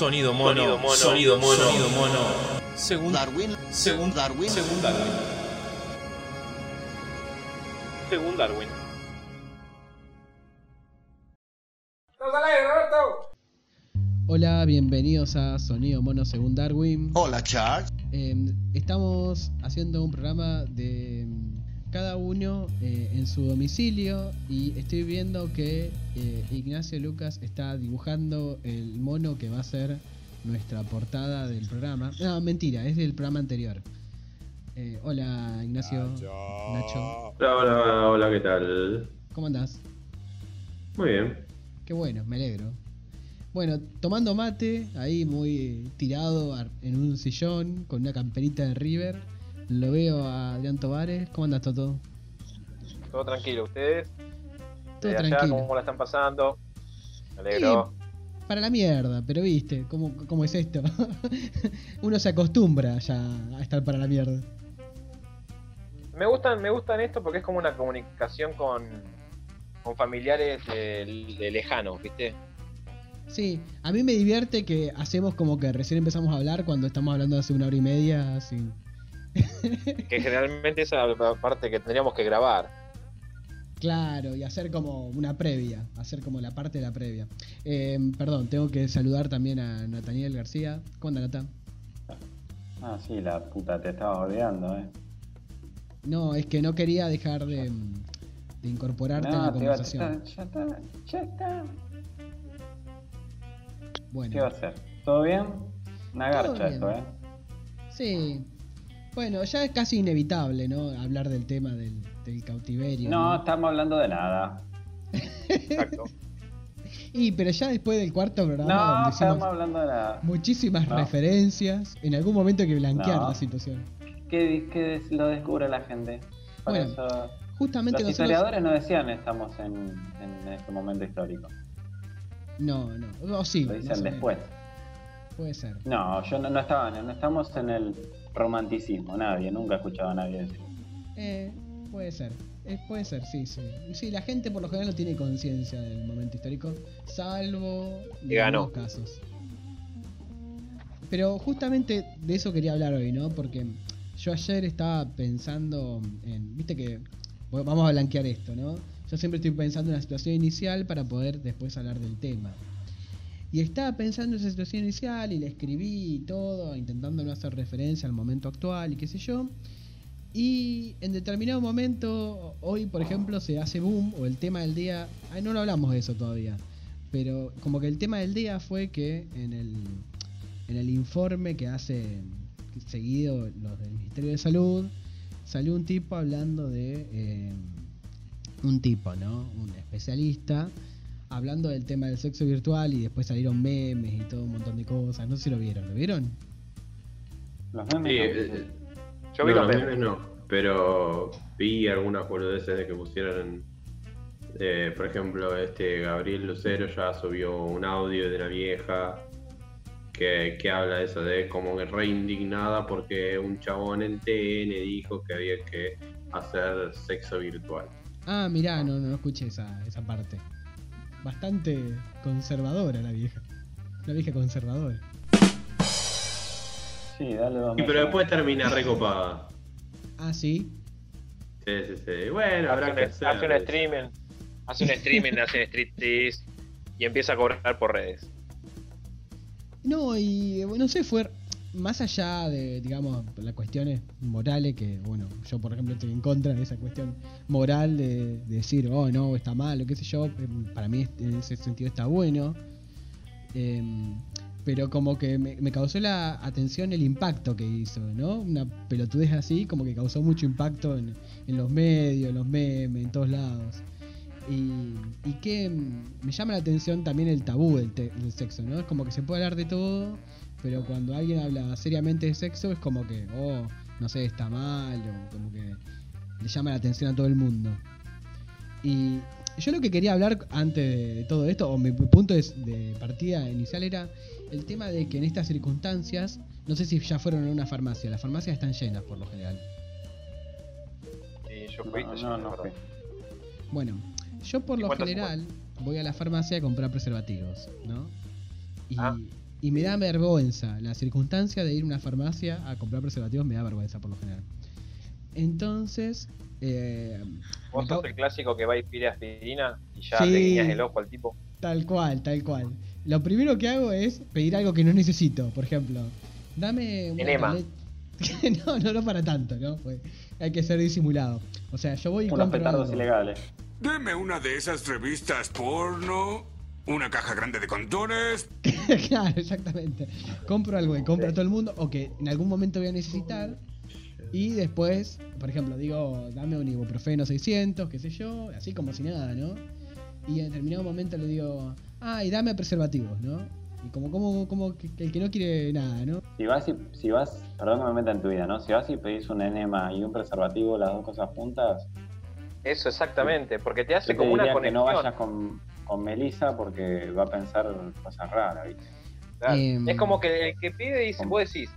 Sonido mono, sonido mono, sonido mono, sonido mono. Según Darwin, según Darwin, según Darwin. Según Darwin. Hola, bienvenidos a Sonido Mono según Darwin. Hola Charles. Eh, estamos haciendo un programa de cada uno eh, en su domicilio y estoy viendo que eh, Ignacio Lucas está dibujando el mono que va a ser nuestra portada del programa. No, mentira, es del programa anterior. Eh, hola Ignacio, Nacho, Hola, hola, hola, ¿qué tal? ¿cómo andás? Muy bien. Qué bueno, me alegro. Bueno, tomando mate, ahí muy tirado en un sillón con una camperita de River. Lo veo a Adrián Tovares. ¿Cómo andas, Toto? Todo tranquilo, ¿ustedes? Todo De allá, tranquilo. ¿Cómo la están pasando? Me alegro. Para la mierda, pero viste, ¿cómo, cómo es esto? Uno se acostumbra ya a estar para la mierda. Me gustan, me gustan esto porque es como una comunicación con, con familiares eh, de lejanos, ¿viste? Sí, a mí me divierte que hacemos como que recién empezamos a hablar cuando estamos hablando hace una hora y media, así. Que generalmente esa es la parte que tendríamos que grabar. Claro, y hacer como una previa, hacer como la parte de la previa. Eh, perdón, tengo que saludar también a Nathaniel García. ¿Cómo anda, Nata? Ah, sí, la puta, te estaba olvidando, eh. No, es que no quería dejar de, de incorporarte a la No, te iba- conversación. ya está, ya está. Bueno, ¿Qué va a hacer? ¿Todo bien? Una garcha esto, eh. sí. Bueno, ya es casi inevitable, ¿no? Hablar del tema del, del cautiverio. No, estamos hablando de nada. Exacto. Y, pero ya después del cuarto programa, No, donde estamos hablando de nada. muchísimas No. referencias, en algún momento hay que blanquear No. la situación. Que, lo descubre la gente. Por Bueno, eso. Justamente Los nosotros. historiadores no decían estamos en, en este momento histórico. No, no. O sí. Lo dicen después. Puede ser. No, yo no, no estaba, no estamos en el romanticismo, nadie, nunca he escuchado a nadie decir. Eh, puede ser. Eh, puede ser, sí, sí. Y Sí, la gente por lo general no tiene conciencia del momento histórico, salvo ganó. algunos casos. Pero justamente de eso quería hablar hoy, ¿no? Porque yo ayer estaba pensando en, viste que bueno, vamos a blanquear esto, ¿no? Yo siempre estoy pensando en la situación inicial para poder después hablar del tema. Y estaba pensando en esa situación inicial y le escribí y todo, intentando no hacer referencia al momento actual y qué sé yo. Y en determinado momento, hoy por ejemplo, se hace boom, o el tema del día, ay, no lo hablamos de eso todavía, pero como que el tema del día fue que en el, en el informe que hace seguido los del Ministerio de Salud, salió un tipo hablando de, eh, un tipo, ¿no? Un especialista, hablando del tema del sexo virtual y después salieron memes y todo un montón de cosas, no sé si lo vieron, ¿lo vieron? Los Sí, memes. no. eh, yo vi no, los memes. memes no, pero vi algunas boludeces de que pusieron. eh, por ejemplo, este Gabriel Lucero ya subió un audio de una vieja que, que habla de eso, de como que re indignada porque un chabón en TN dijo que había que hacer sexo virtual. Ah, mirá, no, no escuché esa, esa parte. Bastante conservadora la vieja. La vieja conservadora. Sí, dale dos Y pero después termina recopada. Ah, sí. Sí, sí, sí. Bueno, habrá que Hace hacer. un, hace un streaming. Hace un streaming, hace un striptease y empieza a cobrar por redes. No, y bueno, no sé, fue más allá de, digamos, las cuestiones morales, que bueno, yo por ejemplo estoy en contra de esa cuestión moral de, de decir, oh no, está mal, o qué sé yo, eh, para mí en ese sentido está bueno. Em, pero como que me, causó la atención el impacto que hizo, ¿no? Una pelotudez así, como que causó mucho impacto en, en los medios, en los memes, en todos lados. Y, y que mm, me llama la atención también el tabú del, del sexo, ¿no? Es como que se puede hablar de todo, pero cuando alguien habla seriamente de sexo es como que, oh, no sé, está mal, o como que le llama la atención a todo el mundo. Y yo lo que quería hablar antes de, todo esto, o mi punto de, de partida inicial era el tema de que en estas circunstancias, no sé si ya fueron a una farmacia, las farmacias están llenas por lo general. Y yo fui, No, no, fui. Bueno, yo por lo 50, general voy a la farmacia a comprar preservativos, ¿no? Y Ah. Y me da vergüenza. La circunstancia de ir a una farmacia a comprar preservativos me da vergüenza por lo general. Entonces, eh, Vos sos el clásico que va y pide aspirina y ya Sí. le guiñas el ojo al tipo. Tal cual, tal cual. Lo primero que hago es pedir algo que no necesito. Por ejemplo, dame una Enema. no, no, no para tanto, ¿no? Pues hay que ser disimulado. O sea, yo voy y Unos compro petardos algo. ilegales. Deme una de esas revistas porno, una caja grande de condones. claro, exactamente. Compro algo que compra todo el mundo o que en algún momento voy a necesitar. Y después, por ejemplo, digo, dame un ibuprofeno 600, qué sé yo, así como si nada, ¿no? Y en determinado momento le digo, ah, y dame preservativos, ¿no? Y como, como, como que, que el que no quiere nada, ¿no? Si vas, y, si vas, perdón que me meta en tu vida, ¿no? Si vas y pedís un enema y un preservativo, las dos cosas juntas, Eso exactamente, porque te hace yo te como una diría que conexión. no vayas con, con Melissa porque va a pensar cosas raras, ¿viste? Claro. Em, es como que el que pide dice, vos decís,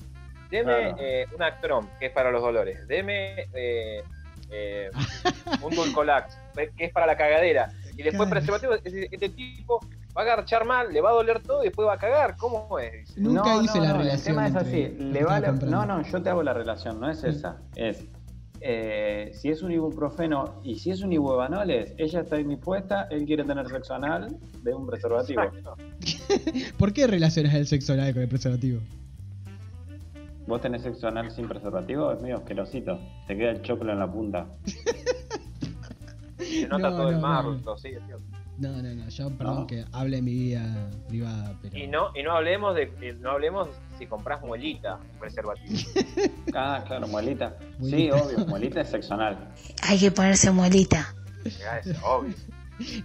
deme Claro. eh, un Actrom, que es para los dolores, deme eh, eh, un Dulcolax, que es para la cagadera, y después Claro. preservativo, este tipo va a agarchar mal, le va a doler todo y después va a cagar, ¿cómo es? Dice. Nunca hice la no, relación. El tema es así. Le va la-. No, no, yo te hago la relación, no es esa. Es eh, si es un ibuprofeno y si es un ibuevanoles, ella está indispuesta, él quiere tener sexo anal de un preservativo. ¿Por qué relacionas el sexo oral con el preservativo? Vos tenés sexo anal sin preservativo, es medio asquerosito. Te queda el choclo en la punta. Se nota No, todo el no, marro, no. sí, es cierto. No, no, no, yo perdón No. que hable de mi vida privada, pero. Y no, y no hablemos de, no hablemos si compras muelita, preservativo. Ah, claro, muelita. Sí, Muelita. obvio, muelita es sexo anal. Hay que ponerse muelita. Es obvio.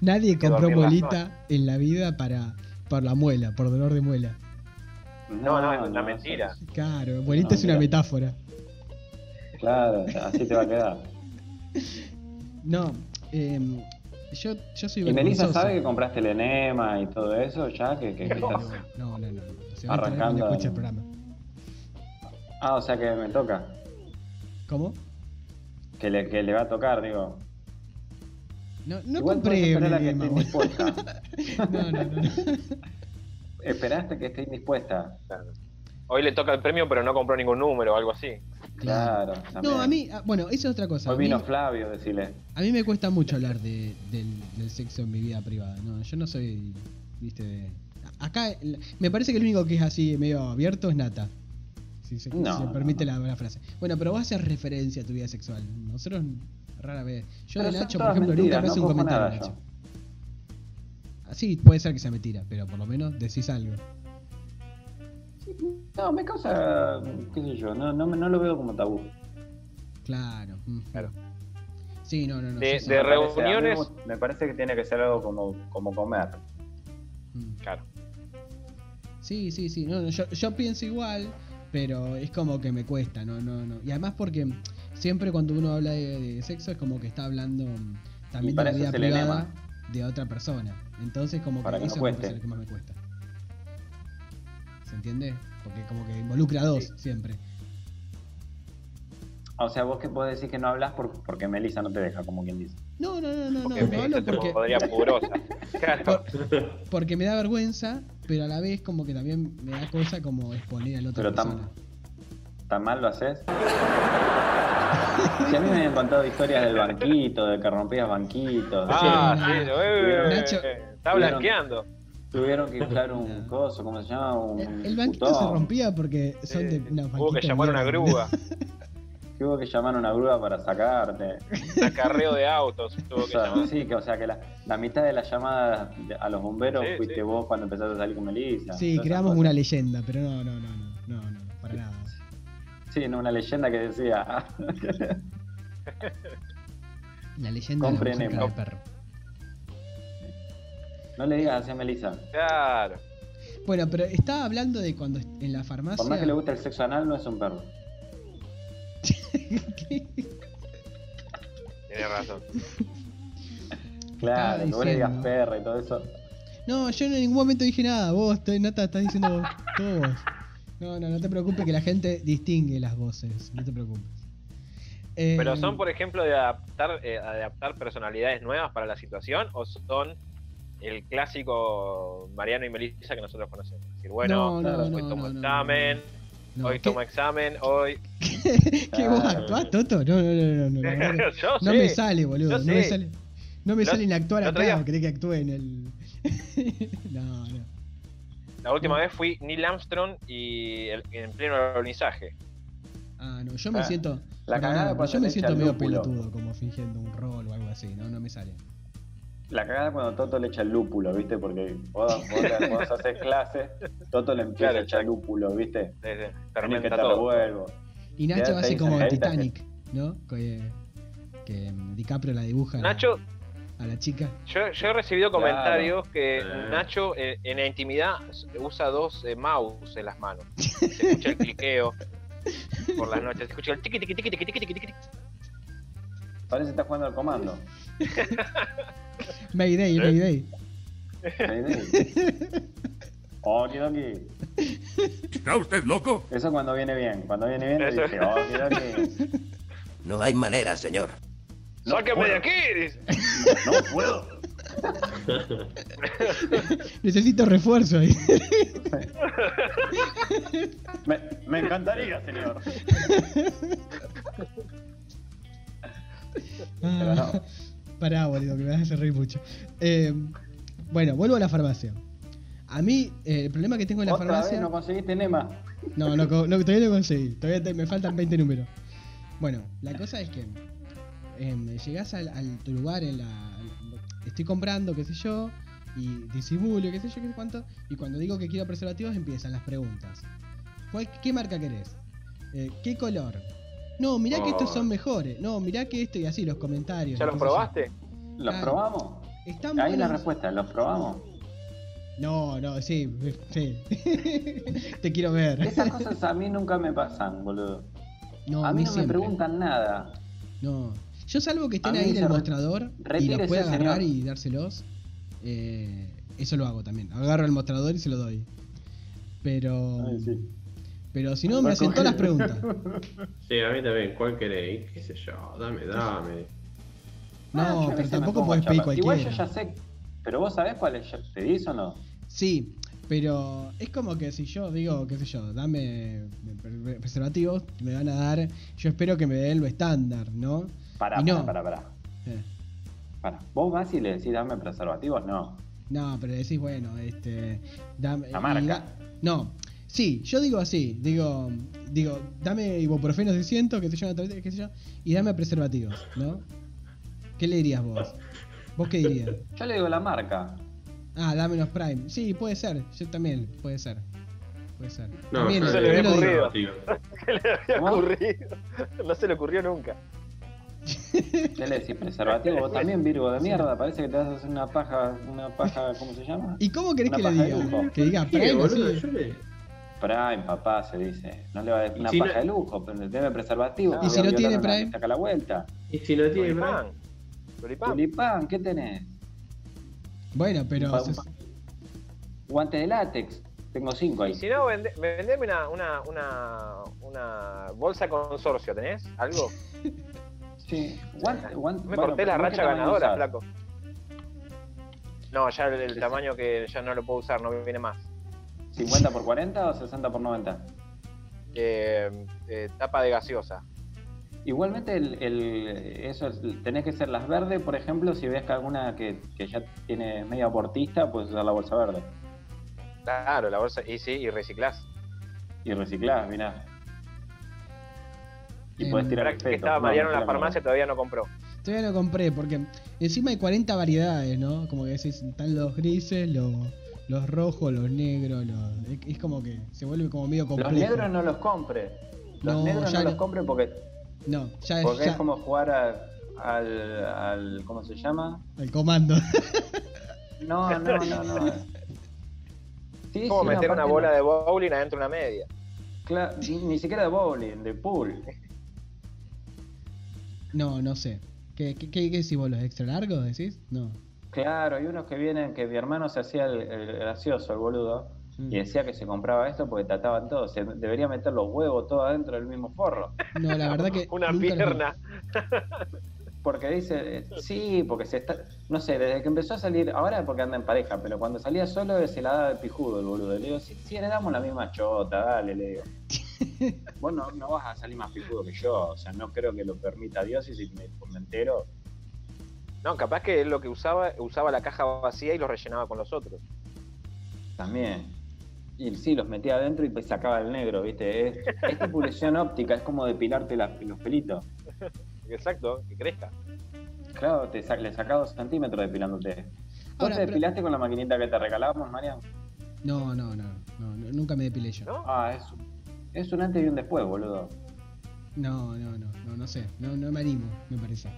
Nadie compró molita en la vida para por la muela, por dolor de muela. No, no, es una mentira. Claro, muelita No, es una mira. metáfora. Claro, así te va a quedar. No, em, yo, yo soy ¿Y Melissa sabe que compraste el enema y todo eso ya? Que, que- que No. estás- No, no, no. Se a Arrancando. cuando escuche el programa. Ah, o sea que me toca. ¿Cómo? Que le, que le va a tocar, digo. No, no Igual compré esperar a que esté indispuesta. No, no, no. no. Esperaste que esté indispuesta. Claro. Hoy le toca el premio, pero no compró ningún número o algo así. Claro. No, a mí, ah, bueno, esa es otra cosa. A Hoy mí, vino Flavio, decirle. a mí me cuesta mucho hablar de, del, del sexo en mi vida privada. No, yo no soy, viste, de... Acá me parece que el único que es así medio abierto es Nata. Si se, si No, se permite no. La, la frase. Bueno, pero vos haces referencia a tu vida sexual. Nosotros rara vez. Yo Pero de Nacho, por ejemplo, mentiras, nunca me hace no un comentario. nada Nacho. yo. Sí, puede ser que sea mentira, pero por lo menos decís algo. No, me causa, qué sé yo, no, no, me- no lo veo como tabú. Claro. mm. Claro. Sí, no, no, no. De- sí, sí. de Me parece- a mí reuniones- Me parece que tiene que ser algo como, como comer. Mm. Claro. Sí, sí, sí. No, no, yo, yo pienso igual, pero es como que me cuesta, no, no, no. Y además porque siempre cuando uno habla de, de sexo es como que está hablando mm, también de la vida es privada de otra persona. Entonces como Para que que no eso cueste. lo que más me cuesta. ¿Se entiende? Porque como que involucra a dos siempre. O sea, vos que podés decir que no hablas por, porque Melissa no te deja, como quien dice. No, no, no, no, Porque no, no hablo porque, podría purosa. Claro. porque me da vergüenza, pero a la vez como que también me da cosa como exponer a la otra Pero persona. tan, tan mal lo haces. Si a mí me habían contado historias del banquito, de que rompías banquitos. Ah, Sí, sí, no, eh, Nacho- está Tuvieron- blanqueando. Tuvieron que inflar un No. coso, ¿cómo se llama? Un El, el banquito futón. se rompía porque son de Eh, una Hubo que llamar una grúa. Que hubo que llamar a una grúa para sacarte. Acarreo de autos. Tuvo O que sea, llamar. sí, que, o sea que la, la mitad de las llamadas de- a los bomberos Sí, fuiste sí. vos cuando empezaste a salir con Melissa. Sí, creamos una leyenda, pero no, no, no, no, no, no, para nada. Sí, no, una leyenda que decía. La leyenda de la Compren Nemo. cara de perro. no le digas así a Melissa. Claro. Bueno, pero estaba hablando de cuando en la farmacia. Por más que le guste el sexo anal, no es un perro. Tiene razón. Claro, vos le digas perra y todo eso. No, yo en ningún momento dije nada. Vos, estoy, Nata, estás diciendo vos, todo vos. No, no, no te preocupes que la gente distingue las voces. No te preocupes. Eh, Pero son, por ejemplo, de adaptar, eh, adaptar personalidades nuevas para la situación o son el clásico Mariano y Melissa que nosotros conocemos. Es decir, bueno, No, no, no, tomo no, no, examen, No, hoy ¿qué- tomo examen, hoy. ¿Qué vos Ah, actuás, Toto? No, no, no, no. no, Yo No sí. me sale, boludo. yo No me sale. No me sale en actuar acá. ¿Querés que actúe en el.? no, no. La última vez fui Neil Armstrong y el- en pleno alunizaje. Ah, no. Yo me Ah, siento. la cagada yo me siento medio pelotudo, como fingiendo un rol o algo así. No, no me sale. La cagada cuando Toto le echa el lúpulo, ¿viste? Porque vos, vos, haces clase, Toto le empieza Claro, a echar lúpulo, ¿viste? Que Fermenta te todo. revuelvo. Y Nacho hace como Titanic, ¿no? Que, que DiCaprio la dibuja Nacho, a la chica. yo, yo he recibido Claro. comentarios que Eh. Nacho eh, en la intimidad usa dos eh, mouse en las manos. Se escucha el cliqueo por las noches, se escucha el tiqui tiqui tiqui tiqui tiqui tiqui tiqui. Parece que está jugando al comando. Mayday, ¿Eh? Mayday. Okidoki. ¿Está usted loco? Eso cuando viene bien. Cuando viene bien le Eso. dice, okidoki. No hay manera, señor. No ¡Sáqueme puedo. de aquí! dice. No puedo. Necesito refuerzo ahí. Me, me encantaría, señor. Pero no. Ah, Pará, boludo, que me vas a hacer reír mucho. Eh, bueno, vuelvo a la farmacia. A mí, eh, el problema que tengo en la Otra farmacia. vez no conseguiste Nema. No, no, todavía no conseguí. Todavía te- me faltan 20 números. Bueno, la cosa es que em, llegás al, al- tu lugar en la. Estoy comprando, qué sé yo, y disimulo, qué sé yo, qué sé cuánto. Y cuando digo que quiero preservativos, empiezan las preguntas. ¿Cuál- ¿Qué marca querés? Eh, ¿Qué color? No, mirá que estos Oh. son mejores. No, mirá que esto y así, los comentarios. ¿Ya qué los probaste? ¿Los Claro. probamos? Están Ahí la respuesta, ¿los probamos? No, no, sí, sí. Te quiero ver. Esas cosas a mí nunca me pasan, boludo. No, a mí no siempre. me preguntan nada. No. Yo salvo que estén ahí en el re- mostrador y los pueda agarrar señor. y dárselos. eh, eso lo hago también. Agarro el mostrador y se lo doy. Pero. Ay, sí. Pero si no, me hacen todas las preguntas. Sí, a mí también. ¿Cuál queréis? ¿Qué sé yo? Dame, dame. No, Ah, pero tampoco podés pedir charlar. Igual yo cualquiera. ya sé. Pero vos sabés cuál es pedís o no? Sí, pero es como que si yo digo, qué sé yo, dame pre- preservativos, me van a dar. Yo espero que me den lo estándar, ¿no? Pará, no. pará, pará, pará. Eh, Pará. ¿Vos vas y le decís dame preservativos? No. No, pero decís, bueno, este. Dame, La marca. da- no, sí, yo digo así, digo, digo, dame ibuprofeno 600, que una tableta, qué sé yo, y dame preservativos, ¿no? ¿Qué le dirías vos? ¿Vos qué dirías? Yo le digo la marca. Ah, dame los Prime. Sí, puede ser, yo también, puede ser. Puede ser. No, También, yo se le había lo digo. ocurrido. Tío. ¿Qué le había ¿Cómo? ocurrido? No se le ocurrió nunca. ¿Qué le decís preservativo? Vos también, Virgo de mierda. Parece que te vas a hacer una paja, una paja, ¿cómo se llama? ¿Y cómo querés Una que le diga? Que diga ¿Qué, Prime boludo? Yo le... Prime, papá, se dice. No le va a decir una si paja no- de lujo, pero debe preservativo. ¿Y si no tiene Prime? Saca la vuelta. Y si no tiene. Prime, Tulipán. Tulipán, ¿qué tenés? Bueno, pero. Pa- pa- Guante de látex. Tengo cinco ahí. Y si no, vende, vendeme una, una, una, una bolsa consorcio, ¿tenés? ¿Algo? Sí. Guante, guante, Me bueno, corté la ¿vos qué racha ganadora, flaco. No, ya el, el Sí, sí. tamaño que ya no lo puedo usar, no viene más. ¿50 por 40 o 60 por 90? Eh, eh, tapa de gaseosa. Igualmente, el, el- eso es- tenés que ser las verdes, por ejemplo, si ves que alguna que, que ya tiene media aportista, puedes usar la bolsa verde. Claro, la bolsa. Y sí, y reciclás. Y reciclás, mirá. Y Em, podés tirar el que feto. estaba No, Mariano no en la farmacia, todavía no compró. Todavía no compré, porque encima hay 40 variedades, ¿no? Como que decís, están los grises, los, los rojos, los negros, los... es- Es como que se vuelve como medio Los complejo. negros no los compre. Los No, negros ya no los compre porque, No, ya, porque ya es como jugar a- al, al. ¿Cómo se llama? el comando. No, no, no, no. Sí, Es como sí, meter una bola no- de bowling adentro de una media. Cla- ni, ni siquiera de bowling, de pool. No, no sé. ¿Qué, qué, qué, qué decís vos, los extra largos decís? No. Claro, hay unos que vienen que mi hermano se hacía el, el gracioso, el boludo, Mm. y decía que se compraba esto porque trataban todo. Se debería meter los huevos todo adentro del mismo forro. No, la verdad que. Una pierna. porque dice, eh, sí, porque se está, no sé, desde que empezó a salir, ahora porque anda en pareja, pero cuando salía solo se la daba de pijudo el boludo. Le digo, si, si heredamos la misma chota, dale, le digo. Vos no, no vas a salir más pijudo que yo, o sea, no creo que lo permita Dios y si me, me entero, No, capaz que él lo que usaba, usaba la caja vacía y lo rellenaba con los otros. también. Y sí, los metía adentro y sacaba el negro, ¿viste? Es, es tipulación óptica, es como depilarte la- los pelitos. Exacto, que crezca. Claro, te sa- le sacaba dos centímetros depilándote. ¿Vos Ahora, te pero- depilaste con la maquinita que te regalábamos, Marian? No, no, no, no, no, nunca me depilé yo. ¿No? Ah, es, es un antes y un después, boludo. No, no, no, no, no sé, no, no me animo, me parece.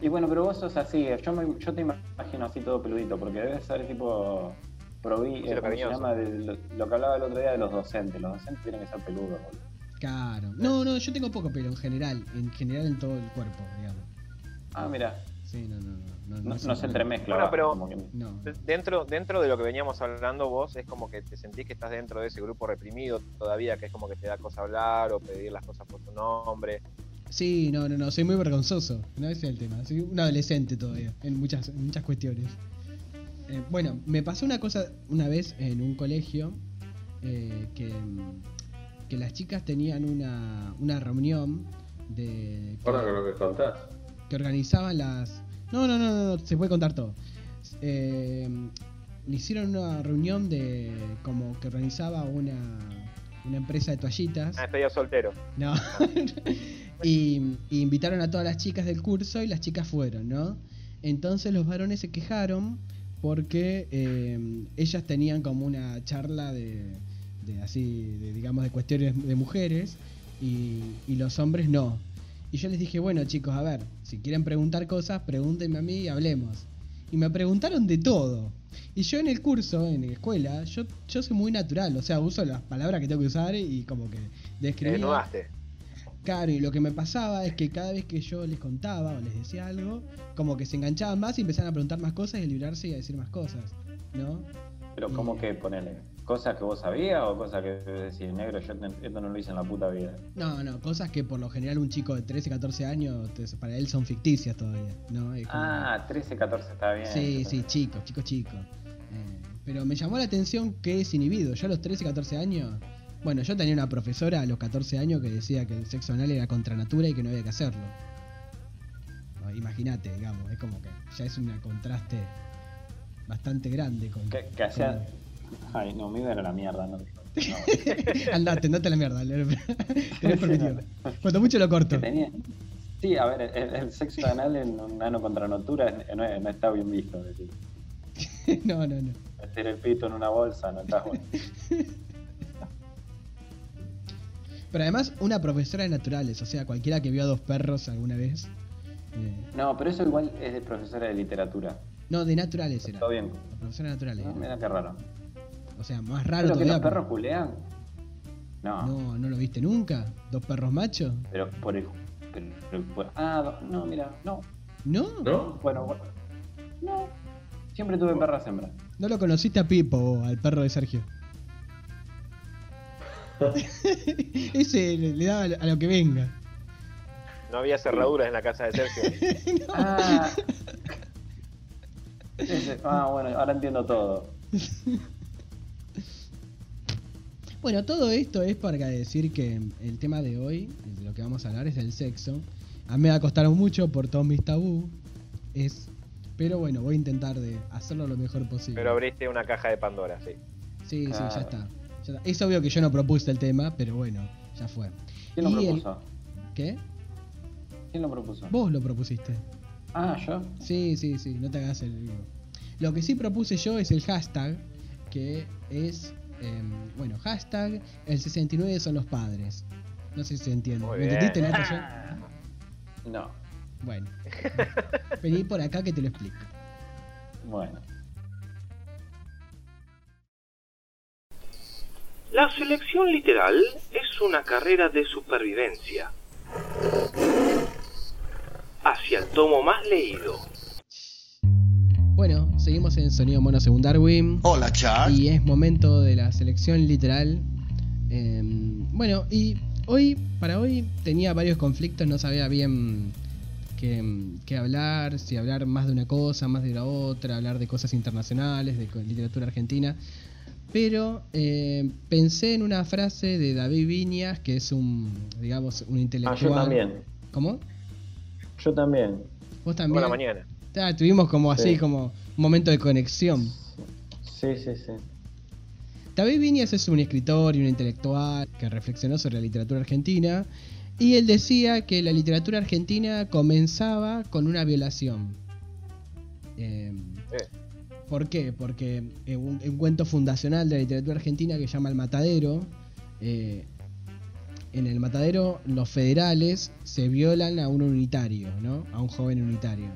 Y bueno, pero vos sos así, yo, me- yo te imagino así todo peludito, porque debes ser tipo provi, Sí, eh, lo. De lo, lo que hablaba el otro día de los docentes. Los docentes tienen que ser peludos, boludo. Claro. No, no, yo tengo poco pelo en general, en general en todo el cuerpo, digamos. Ah, mira, Sí, no, no, no. no, no se entremezcla. Bueno, pero- como que- No. Dentro, dentro de lo que veníamos hablando vos, es como que te sentís que estás dentro de ese grupo reprimido todavía, que es como que te da cosa hablar o pedir las cosas por tu nombre. Sí, no, no, no, soy muy vergonzoso. No ese es el tema. Soy un adolescente todavía, en muchas, en muchas cuestiones. Eh, bueno, me pasó una cosa una vez en un colegio eh, que, que las chicas tenían una, una reunión de Ahora con que, lo que contás. que organizaban las. No, no, no, no, no, se puede contar todo. Eh, le hicieron una reunión de como que organizaba una, una empresa de toallitas. Ah, estoy ya soltero. No. y, y invitaron a todas las chicas del curso y las chicas fueron, ¿no? Entonces los varones se quejaron porque eh, ellas tenían como una charla de, de así, de, digamos, de cuestiones de mujeres y, y los hombres no. Y yo les dije, bueno chicos, a ver, si quieren preguntar cosas, pregúntenme a mí y hablemos. Y me preguntaron de todo. Y yo en el curso, en la escuela, yo, yo soy muy natural, o sea, uso las palabras que tengo que usar y como que Te describía. desnudaste. Claro, y lo que me pasaba es que cada vez que yo les contaba o les decía algo, como que se enganchaban más y empezaban a preguntar más cosas y a librarse y a decir más cosas, ¿no? Pero ¿cómo que ponele? ¿Cosas que vos sabías o cosas que decís, negro, yo esto no lo hice en la puta vida? No, no, cosas que por lo general un chico de 13, 14 años, para él son ficticias todavía, ¿no? Como- Ah, 13, 14 está bien. sí, sí, chico, chico, chico. Eh, pero me llamó la atención que es inhibido. Yo a los 13, 14 años, bueno, yo tenía una profesora a los 14 años que decía que el sexo anal era contra natura y que no había que hacerlo. No, Imagínate, digamos, es como que ya es un contraste bastante grande con... Que, que hacía... Ay, no, me iba a ir a la mierda, no. no. andate, andate a la mierda. Tenés permitido. Cuanto mucho lo corto. Tenía... Sí, a ver, el, el sexo anal en un ano contra natura no, es- no está bien visto. Es decir, no, no, no. meter el pito en una bolsa no está bueno. Pero además, una profesora de naturales, o sea, cualquiera que vio a dos perros alguna vez. eh, No, pero eso igual es de profesora de literatura. no, de naturales era. Todo bien. La profesora de naturales. No, mira qué raro. O sea, más raro ¿Pero que todavía. los perros culean? No, No, ¿no lo viste nunca? ¿Dos perros machos? pero por el... pero- pero por- ah, no, mira, no. ¿No? ¿No? Bueno, bueno. No. Siempre tuve perras hembras. ¿No lo conociste a Pipo, al perro de Sergio? Ese le, le daba a lo que venga. No había cerraduras en la casa de Sergio. Ah. Ese- ah, bueno, ahora entiendo todo. Bueno, todo esto es para decir que el tema de hoy, de lo que vamos a hablar, es el sexo. A mí me va a costar mucho por todos mis tabú. Es, pero bueno, voy a intentar de hacerlo lo mejor posible. Pero abriste una caja de Pandora, sí. Sí, sí, ya está. Es obvio que yo no propuse el tema, pero bueno, ya fue. ¿Quién lo Y el- propuso? ¿Qué? ¿Quién lo propuso? Vos lo propusiste. Ah, yo. Sí, sí, sí, no te hagas el vivo. Lo que sí propuse yo es el hashtag, que es, em, bueno, hashtag, el 69 son los padres. No sé si se entiende. Muy ¿Me bien. entendiste, Natalia? No. Bueno. Vení por acá que te lo explico. Bueno. La selección literal es una carrera de supervivencia. Hacia el tomo más leído. Bueno, seguimos en Sonido Mono según Darwin. Hola, Charles. Y es momento de la selección literal. Em, bueno, y hoy, para hoy, tenía varios conflictos, no sabía bien que, que hablar, si hablar más de una cosa, más de la otra, hablar de cosas internacionales, de literatura argentina. Pero eh, pensé en una frase de David Viñas, que es un, digamos, un Ah, intelectual. yo también. ¿Cómo? Yo también. Vos también. Por la mañana. Ah, tuvimos como así, Sí. como un momento de conexión. Sí, sí, sí. David Viñas es un escritor y un intelectual que reflexionó sobre la literatura argentina y él decía que la literatura argentina comenzaba con una violación. Eh, Eh. ¿Por qué? Porque eh, un, cuento fundacional de la literatura argentina que se llama El Matadero, eh, en el Matadero los federales se violan a un unitario, ¿no? A un joven unitario.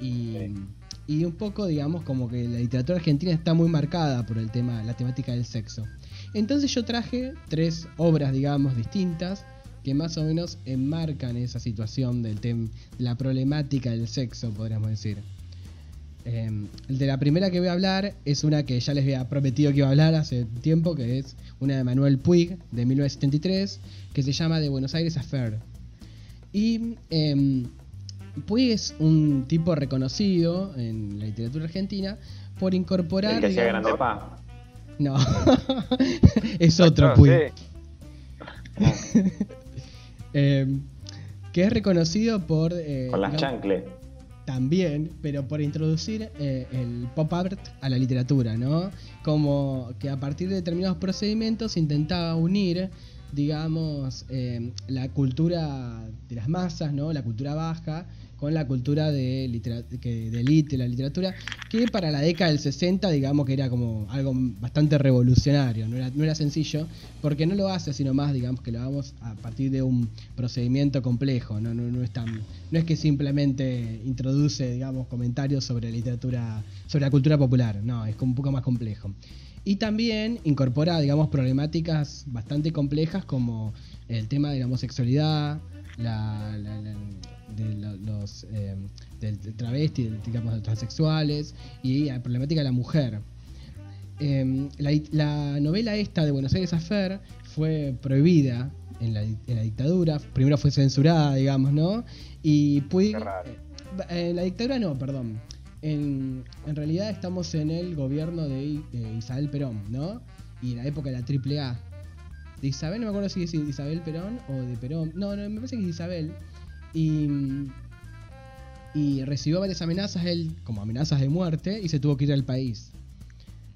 Y, un poco, digamos, como que la literatura argentina está muy marcada por el tema, la temática del sexo. Entonces yo traje tres obras, digamos, distintas que más o menos enmarcan esa situación del de la problemática del sexo, podríamos decir. Eh, el de la primera que voy a hablar es una que ya les había prometido que iba a hablar hace tiempo, que es una de Manuel Puig, de 1973, que se llama De Buenos Aires Affair. Y eh, Puig es un tipo reconocido en la literatura argentina por incorporar... El que hacía. No, es otro Puig. Eh, que es reconocido por... eh, Con las digamos, chancles. También, pero por introducir eh, el pop art a la literatura, ¿no? Como que a partir de determinados procedimientos intentaba unir, digamos, eh, la cultura de las masas, ¿no? La cultura baja con la cultura de, que, de elite, la literatura, que para la década del 60, digamos que era como algo bastante revolucionario, no era, no era sencillo, porque no lo hace sino más, digamos que lo hagamos a partir de un procedimiento complejo, no, no, no es tan, no es que simplemente introduce, digamos, comentarios sobre literatura, sobre la cultura popular, no, es un poco más complejo. Y también incorpora, digamos, problemáticas bastante complejas como el tema de la homosexualidad, la, la- la- de lo- los eh, del, travesti, del, digamos, de los transexuales y la problemática de la mujer. Eh, la, la novela esta de Buenos Aires Affair fue prohibida en la, en la dictadura. Primero fue censurada, digamos, ¿no? Y raro. eh, En la dictadura no, perdón. En, en realidad estamos en el gobierno de, Isabel Perón, ¿no? Y en la época de la AAA. De Isabel, no me acuerdo si es Isabel Perón o de Perón. No, no, me parece que es Isabel. Y, y recibió varias amenazas, él, como amenazas de muerte, y se tuvo que ir al país.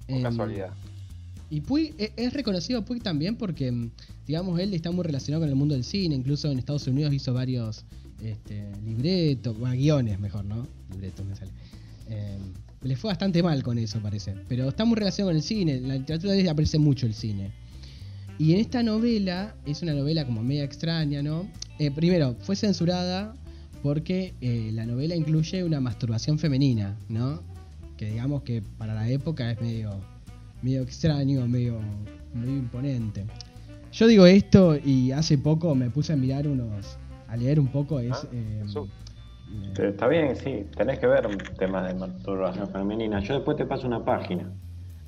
Por Em, casualidad. y Puig e- es reconocido Puig también porque, mm, digamos, él está muy relacionado con el mundo del cine. Incluso en Estados Unidos hizo varios este, libretos, bueno, guiones mejor, ¿no? Libretos me sale. Eh, le fue bastante mal con eso, parece. Pero está muy relacionado con el cine. En la literatura de él aparece mucho el cine. Y en esta novela, es una novela como media extraña, ¿no? Eh, primero, fue censurada porque eh, la novela incluye una masturbación femenina, ¿no? Que digamos que para la época es medio, medio extraño, medio, medio imponente. Yo digo esto y hace poco me puse a mirar unos, a leer un poco, es... Ah, eh, eh, Está bien, sí, tenés que ver temas de masturbación femenina. Yo después te paso una página.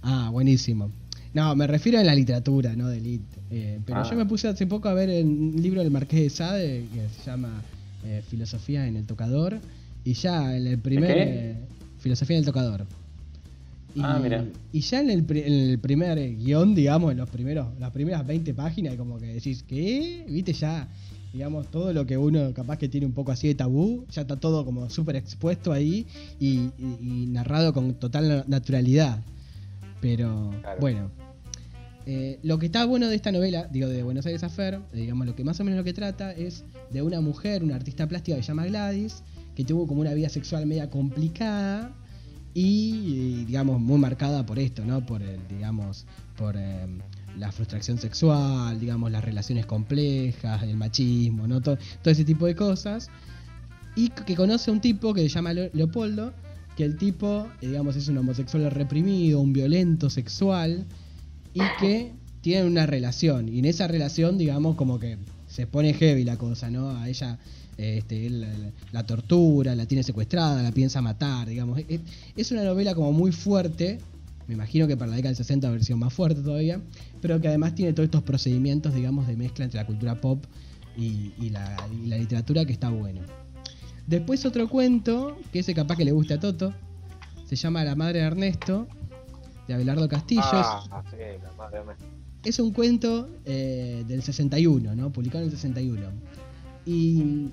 Ah, buenísimo. No, me refiero a la literatura, no de elite. Eh, pero Ah. yo me puse hace poco a ver el libro del Marqués de Sade, que se llama eh, Filosofía en el Tocador, y ya en el primer... qué? eh, Filosofía en el Tocador. Y, Ah, mira. y ya en el, pri- en el primer guion, digamos, en los primeros, las primeras 20 páginas, como que decís, ¿qué? Viste ya, digamos, todo lo que uno capaz que tiene un poco así de tabú, ya está todo como súper expuesto ahí y, y- y narrado con total na- naturalidad. Pero Claro. bueno, eh, lo que está bueno de esta novela, digo, de Buenos Aires Affair, eh, digamos, lo que más o menos lo que trata es de una mujer, una artista plástica que se llama Gladys, que tuvo como una vida sexual media complicada y, eh, digamos, muy marcada por esto, ¿no? Por el, digamos, por eh, la frustración sexual, digamos, las relaciones complejas, el machismo, ¿no? To- todo ese tipo de cosas. Y que conoce a un tipo que se llama Leo- Leopoldo, que el tipo, eh, digamos, es un homosexual reprimido, un violento sexual, y que tienen una relación. Y en esa relación, digamos, como que se pone heavy la cosa, ¿no? A ella este, la, tortura, la tiene secuestrada, la piensa matar, digamos. Es, una novela como muy fuerte, me imagino que para la década del 60 haber sido más fuerte todavía, pero que además tiene todos estos procedimientos, digamos, de mezcla entre la cultura pop y, la, y la literatura que está bueno. Después otro cuento, que ese capaz que le guste a Toto, se llama La madre de Ernesto, de Abelardo Castillos. Ah, sí, la madre mía. Es un cuento eh, del 61, ¿no? Publicado en el 61. Y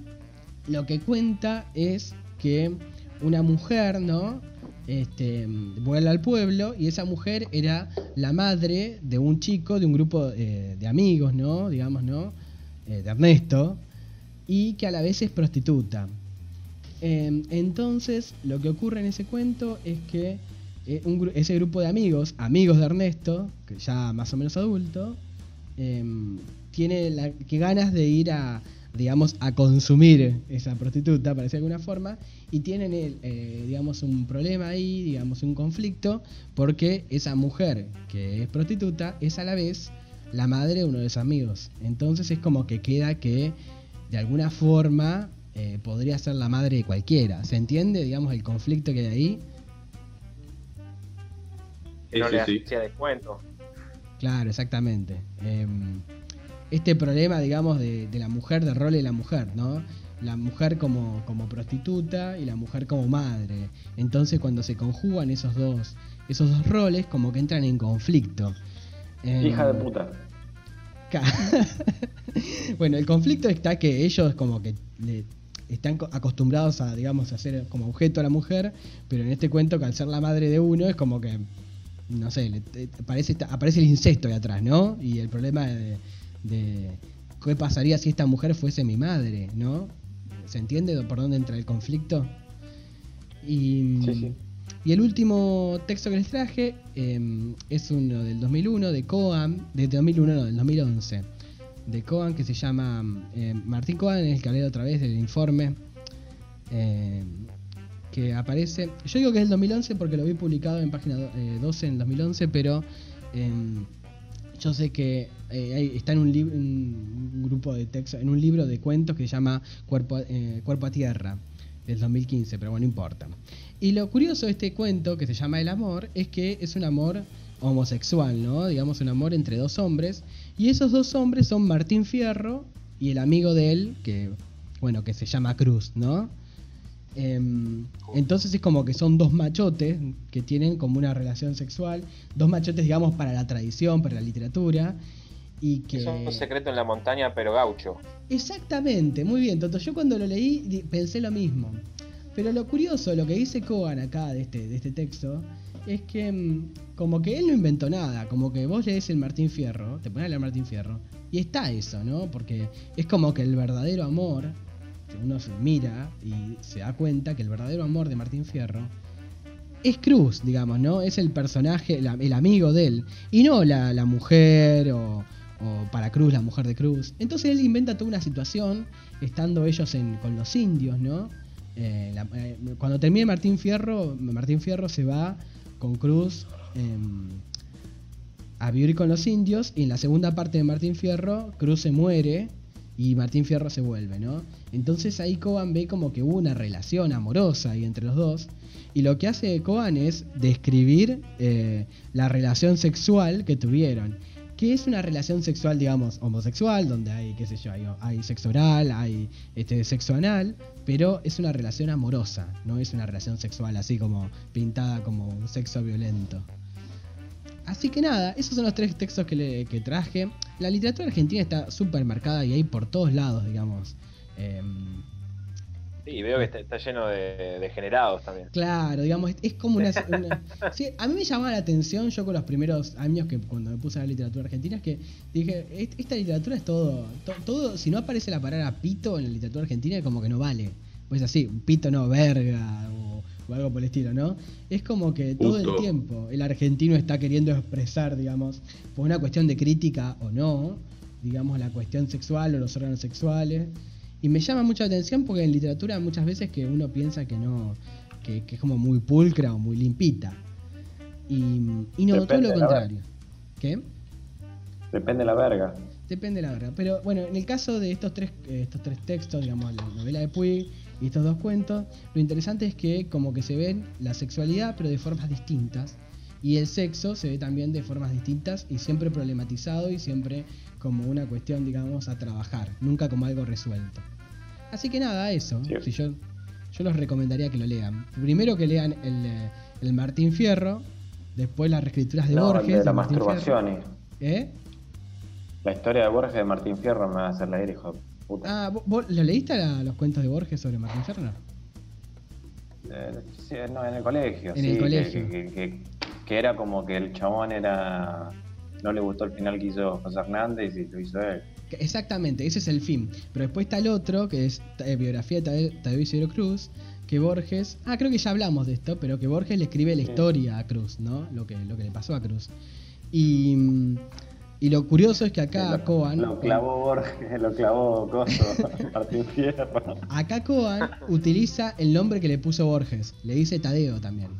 lo que cuenta es que una mujer, ¿no? Este, vuela al pueblo y esa mujer era la madre de un chico, de un grupo eh, de amigos, ¿no? Digamos, ¿no? Eh, de Ernesto, y que a la vez es prostituta. Eh, entonces, lo que ocurre en ese cuento es que eh, un ese grupo de amigos, amigos de Ernesto, que ya más o menos adulto, em, tiene la, que ganas de ir a, digamos, a consumir esa prostituta, para decir de alguna forma, y tienen, el, eh, digamos, un problema ahí, digamos, un conflicto, porque esa mujer que es prostituta es a la vez la madre de uno de sus amigos. Entonces es como que queda que, de alguna forma, eh, podría ser la madre de cualquiera. ¿Se entiende, digamos, el conflicto que hay ahí? Que no Sí, le sí, hacía descuento. Claro, exactamente. Em, este problema, digamos, de, de la mujer, del rol de la mujer, ¿no? La mujer como, como prostituta y la mujer como madre. Entonces cuando se conjugan esos dos, esos dos roles, como que entran en conflicto. Em, Hija de puta. Bueno, el conflicto está que ellos como que le están co- acostumbrados a, digamos, a ser como objeto a la mujer, pero en este cuento que al ser la madre de uno es como que, no sé, le- te- aparece, aparece el incesto ahí atrás, ¿no? Y el problema de, de qué pasaría si esta mujer fuese mi madre, ¿no? ¿Se entiende por dónde entra el conflicto? Y, Sí, sí. y el último texto que les traje eh, es uno del 2001 de Coan, de 2001 no, del 2011, de Coan que se llama eh, Martín Coan, es el que hablé otra vez del informe eh, que aparece, yo digo que es del 2011 porque lo vi publicado en página do- eh, 12 en el 2011, pero eh, yo sé que eh, está en un, grupo de textos, en un libro de cuentos que se llama Cuerpo, eh, Cuerpo a Tierra, del 2015, pero bueno, no importa. Y lo curioso de este cuento, que se llama El amor, es que es un amor homosexual, ¿no? Digamos, un amor entre dos hombres. Y esos dos hombres son Martín Fierro y el amigo de él, que, bueno, que se llama Cruz, ¿no? Em, entonces es como que son dos machotes que tienen como una relación sexual, dos machotes digamos para la tradición, para la literatura y que Es un secreto en la montaña, pero gaucho. Exactamente, muy bien, Toto. Yo cuando lo leí pensé lo mismo. Pero lo curioso, lo que dice Cohen acá de este, de este texto, es que mm, como que él no inventó nada, como que vos lees el Martín Fierro, te pones a leer Martín Fierro, y está eso, ¿no? Porque es como que el verdadero amor, que uno se mira y se da cuenta que el verdadero amor de Martín Fierro es Cruz, digamos, ¿no? Es el personaje, el, amigo de él, y no la, la mujer o, o para Cruz, la mujer de Cruz. Entonces él inventa toda una situación, estando ellos en, con los indios, ¿no? Eh, eh, cuando termine Martín Fierro, Martín Fierro se va con Cruz em, a vivir con los indios, y en la segunda parte de Martín Fierro, Cruz se muere y Martín Fierro se vuelve, ¿no? Entonces ahí Coban ve como que hubo una relación amorosa ahí entre los dos. Y lo que hace Coban es describir eh, la relación sexual que tuvieron. Que es una relación sexual, digamos, homosexual, donde hay, qué sé yo, hay, hay sexo oral, hay este, sexo anal, pero es una relación amorosa, no es una relación sexual así como pintada como un sexo violento. Así que nada, esos son los tres textos que, le, que traje. La literatura argentina está súper marcada y hay por todos lados, digamos. Em, Sí, veo que está, está lleno de degenerados también. Claro, digamos, es, es como una... una- sí, a mí me llamaba la atención, yo con los primeros años que cuando me puse a la literatura argentina, es que dije, "Est- esta literatura es todo, to- todo, si no aparece la palabra pito en la literatura argentina, como que no vale. Pues así, pito no, verga, o, o algo por el estilo, ¿no? Es como que todo el tiempo el argentino está queriendo expresar, digamos, por una cuestión de crítica o no, digamos, la cuestión sexual o los órganos sexuales. Y me llama mucha atención porque en literatura muchas veces que uno piensa que no, que, que es como muy pulcra o muy limpita. Y, y no, todo lo contrario. ¿Qué? Depende de la verga. Depende de la verdad. Pero bueno, en el caso de estos tres, eh, estos tres textos, digamos, la novela de Puig y estos dos cuentos, lo interesante es que como que se ven la sexualidad, pero de formas distintas. Y el sexo se ve también de formas distintas y siempre problematizado y siempre como una cuestión, digamos, a trabajar, nunca como algo resuelto. Así que nada, eso. Sí. Si yo yo los recomendaría que lo lean. Primero que lean el, el Martín Fierro, después las reescrituras de No, el Borges. de la masturbación. ¿Eh? La historia de Borges de Martín Fierro me va a hacer leer, hijo puta. Ah, ¿vo- ¿vos, lo leíste la- los cuentos de Borges sobre Martín no? Eh, sí, no, en el colegio. En sí, el que- colegio. Que, que- que era como que el chabón era. No le gustó el final que hizo José Hernández y lo hizo él. Exactamente, ese es el fin. Pero después está el otro, que es eh, biografía de Tadeo- Isidro Cruz, que Borges... Ah, creo que ya hablamos de esto, pero que Borges le escribe la Sí. historia a Cruz, ¿no? Lo que, lo que le pasó a Cruz. Y, mm, y lo curioso es que acá lo, Coan... lo clavó Borges, lo clavó Coso, Martín Fierro. Acá Coan utiliza el nombre que le puso Borges, le dice Tadeo también.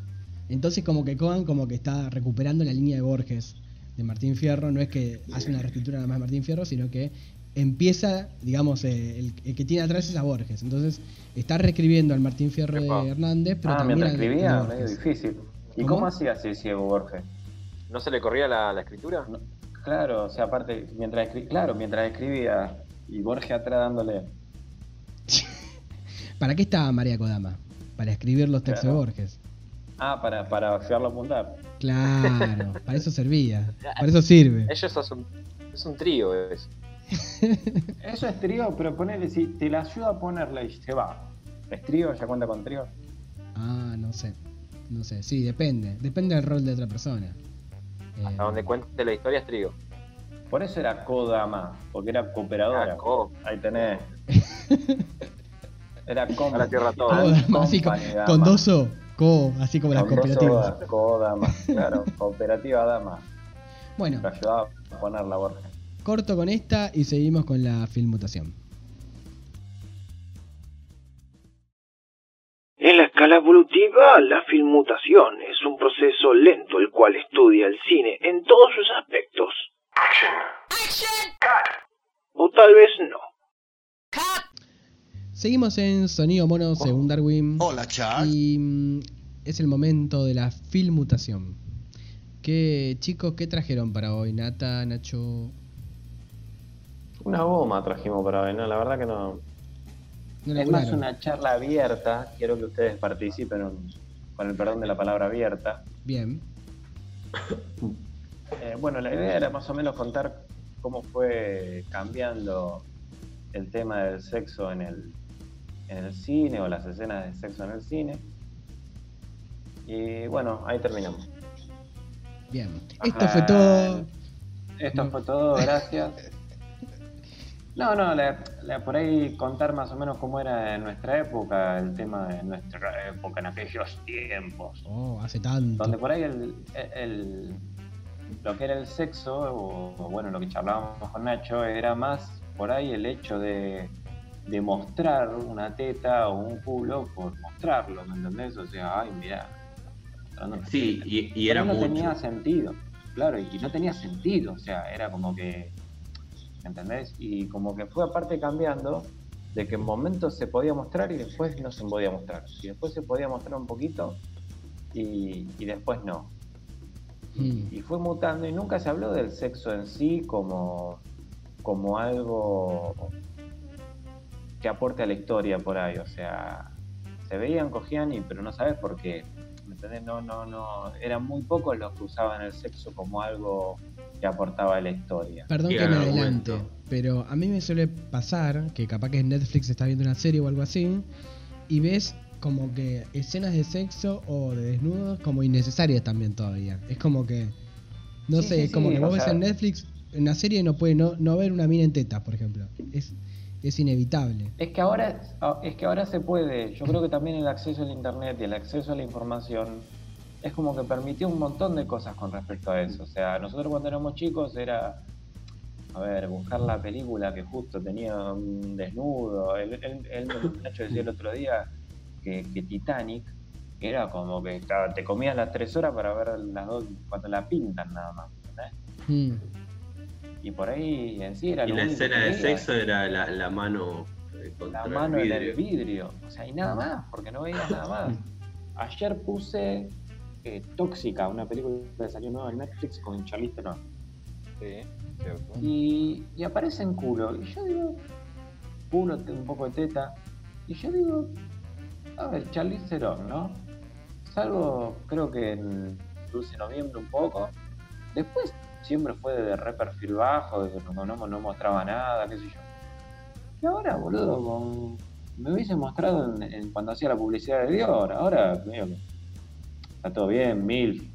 Entonces como que Coan como que está recuperando la línea de Borges de Martín Fierro, no es que hace una reescritura nada más de Martín Fierro, sino que empieza, digamos, eh, el, el que tiene atrás es a Borges. Entonces está reescribiendo al Martín Fierro de Hernández, pero ah, también mientras escribía, medio difícil. ¿Y ¿Cómo? cómo, hacía así ciego Borges? ¿No se le corría la, la escritura? No, claro, o sea, aparte, mientras escri- claro, mientras escribía y Borges atrás dándole. ¿Para qué estaba María Kodama? Para escribir los textos Claro. de Borges. Ah, para, para ayudarlo a apuntar. Claro, para eso servía, para eso sirve. Ellos es un, es un trío. Es. Eso es trío, pero ponele, si te la ayuda a ponerla y se va. ¿Es trío? ¿Ya cuenta con trío? Ah, no sé. No sé, sí, depende. Depende del rol de otra persona. Eh, A donde cuente la historia es trío. Por eso era Kodama, porque era cooperadora. Co- Ahí tenés. Era como. A la tierra toda. Kodama, así con, con dos O, co, así como las cooperativas. Kodama, claro, cooperativa dama. Bueno, Te ayudaba a ponerla, Borges. corto con esta y seguimos con la filmutación. En la escala evolutiva, la filmutación es un proceso lento el cual estudia el cine en todos sus aspectos. O tal vez no. Seguimos en Sonido Mono según Darwin. Hola, Chuck. Y mm, es el momento de la filmutación. ¿Qué chicos, qué trajeron para hoy? Nata, Nacho. Una goma trajimos para hoy, ¿no? La verdad que no. No Es más una charla abierta. Quiero que ustedes participen con el perdón de la palabra abierta. Bien. Eh, bueno, la idea era más o menos contar cómo fue cambiando el tema del sexo en el, en el cine o las escenas de sexo en el cine. Y bueno, ahí terminamos. Bien. Esto Ajá. fue todo. Esto fue todo, gracias. No, no, la- la- por ahí contar más o menos cómo era en nuestra época, el tema de nuestra época, en aquellos tiempos. Oh, hace tanto. Donde por ahí el, el- lo que era el sexo, o, o bueno, lo que charlábamos con Nacho, era más por ahí el hecho de, de mostrar una teta o un culo por mostrarlo, ¿me entendés? O sea, ay, mira. Sí, y, y era no mucho. tenía sentido, claro, y no tenía sentido, o sea, era como que, ¿me entendés? Y como que fue aparte cambiando de que en momentos se podía mostrar y después no se podía mostrar, y después se podía mostrar un poquito y, y después no. Mm. Y fue mutando y nunca se habló del sexo en sí como, como algo que aporte a la historia por ahí, o sea, se veían, cogían, y, pero no sabes por qué. ¿Me entendés? No, no, no. Eran muy pocos los que usaban el sexo como algo que aportaba a la historia. Perdón que me adelante, pero a mí me suele pasar que capaz que en Netflix estás viendo una serie o algo así y ves como que escenas de sexo o de desnudos como innecesarias también todavía. Es como que, no Sí, sé, sí, es como sí, que vos ves sea- en Netflix en una serie no puede no, no ver una mina en tetas, por ejemplo. Es, es inevitable. Es que ahora es que ahora se puede. Yo creo que también el acceso al internet y el acceso a la información es como que permitió un montón de cosas con respecto a eso. O sea, nosotros cuando éramos chicos era a ver, buscar la película que justo tenía un desnudo. Él, él, él Nacho decía el otro día que, que Titanic era como que claro, te comías las tres horas para ver las dos cuando la pintan nada más. ¿entendés? Mm. Y por ahí en sí era Y lo la único escena que de sexo era la, la mano eh, contra la mano el en el vidrio. vidrio. O sea, y nada más, porque no veías nada más. Ayer puse eh, Tóxica, una película que salió nueva en Netflix con Charlize Theron. Sí, cierto. Y, y aparece en culo. Y yo digo, culo, un poco de teta. Y yo digo, A ver, Charlize Theron, ¿no? Salvo, creo que en Dulce Noviembre un poco. Después siempre fue de re perfil bajo, de que no, no, no mostraba nada, qué sé yo. Y ahora, boludo, con... me hubiese mostrado en, en cuando hacía la publicidad de Dior. Ahora, medio que está todo bien, mil.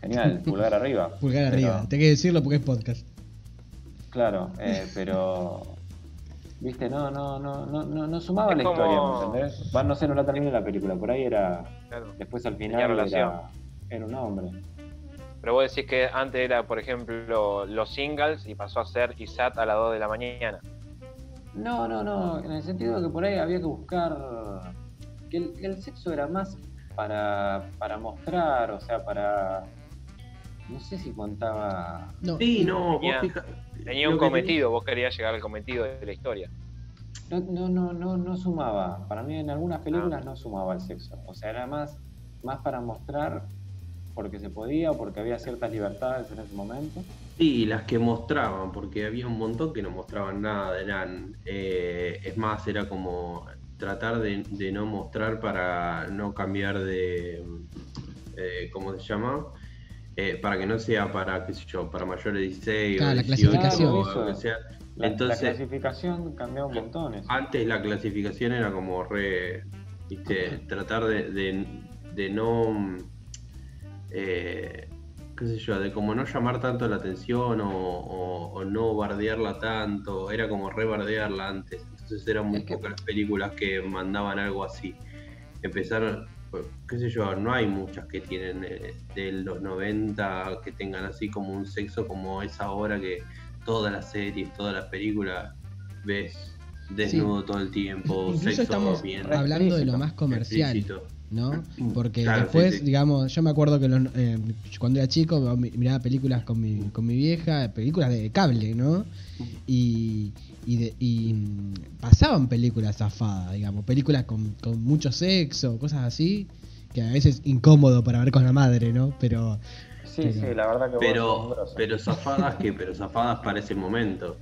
Genial, pulgar arriba. Pulgar Pero- arriba. Tengo que decirlo porque es podcast. Claro, eh, pero. Viste, no, no, no, no, no, no sumaba Es la como- historia, ¿me entendés? Va, no sé, no la terminé la película, por ahí era. Claro. Después al Tenía final relación. era, era un hombre. Pero vos decís que antes era, por ejemplo, los singles y pasó a ser ISAT a las 2 de la mañana. No, no, no, en el sentido de que por ahí había que buscar. que el, que el sexo era más para, para mostrar, o sea, para. No sé si contaba. No, Sí, no, vos Tenía- fija- Tenía un que cometido, vos querías llegar al cometido de la historia. No, no, no, no, no sumaba. Para mí en algunas películas no sumaba el sexo. O sea, era más, más para mostrar porque se podía o porque había ciertas libertades en ese momento. Sí, las que mostraban, porque había un montón que no mostraban nada, eran, eh, es más, era como tratar de, de no mostrar para no cambiar de, eh, ¿cómo se llama? Eh, para que no sea para, qué sé yo, para mayores de 16 Claro, o la 18 clasificación. o Eso. lo que sea. La, Entonces, la clasificación cambiaba un montón. eso. antes la clasificación era como re, viste, tratar de, de- de no, eh, qué sé yo, de como no llamar tanto la atención o, o- o no bardearla tanto, era como re bardearla antes, entonces eran muy Es que- pocas las películas que mandaban algo así. Empezaron, qué sé yo, no hay muchas que tienen eh, de los 90 que tengan así como un sexo como es ahora que todas las series, todas las películas ves desnudo todo el tiempo, Incluso sexo estamos bien hablando de lo más comercial. explícito. ¿No? Porque Claro, después, sí, sí. digamos, yo me acuerdo que los, eh, cuando era chico mi- miraba películas con mi, con mi vieja, películas de cable, ¿no? Y, y, de- y, mm, pasaban películas zafadas, digamos, películas con, con mucho sexo, cosas así, que a veces incómodo para ver con la madre, ¿no? Pero Sí, pero- sí, la verdad que Pero, pero zafadas que, pero zafadas para ese momento.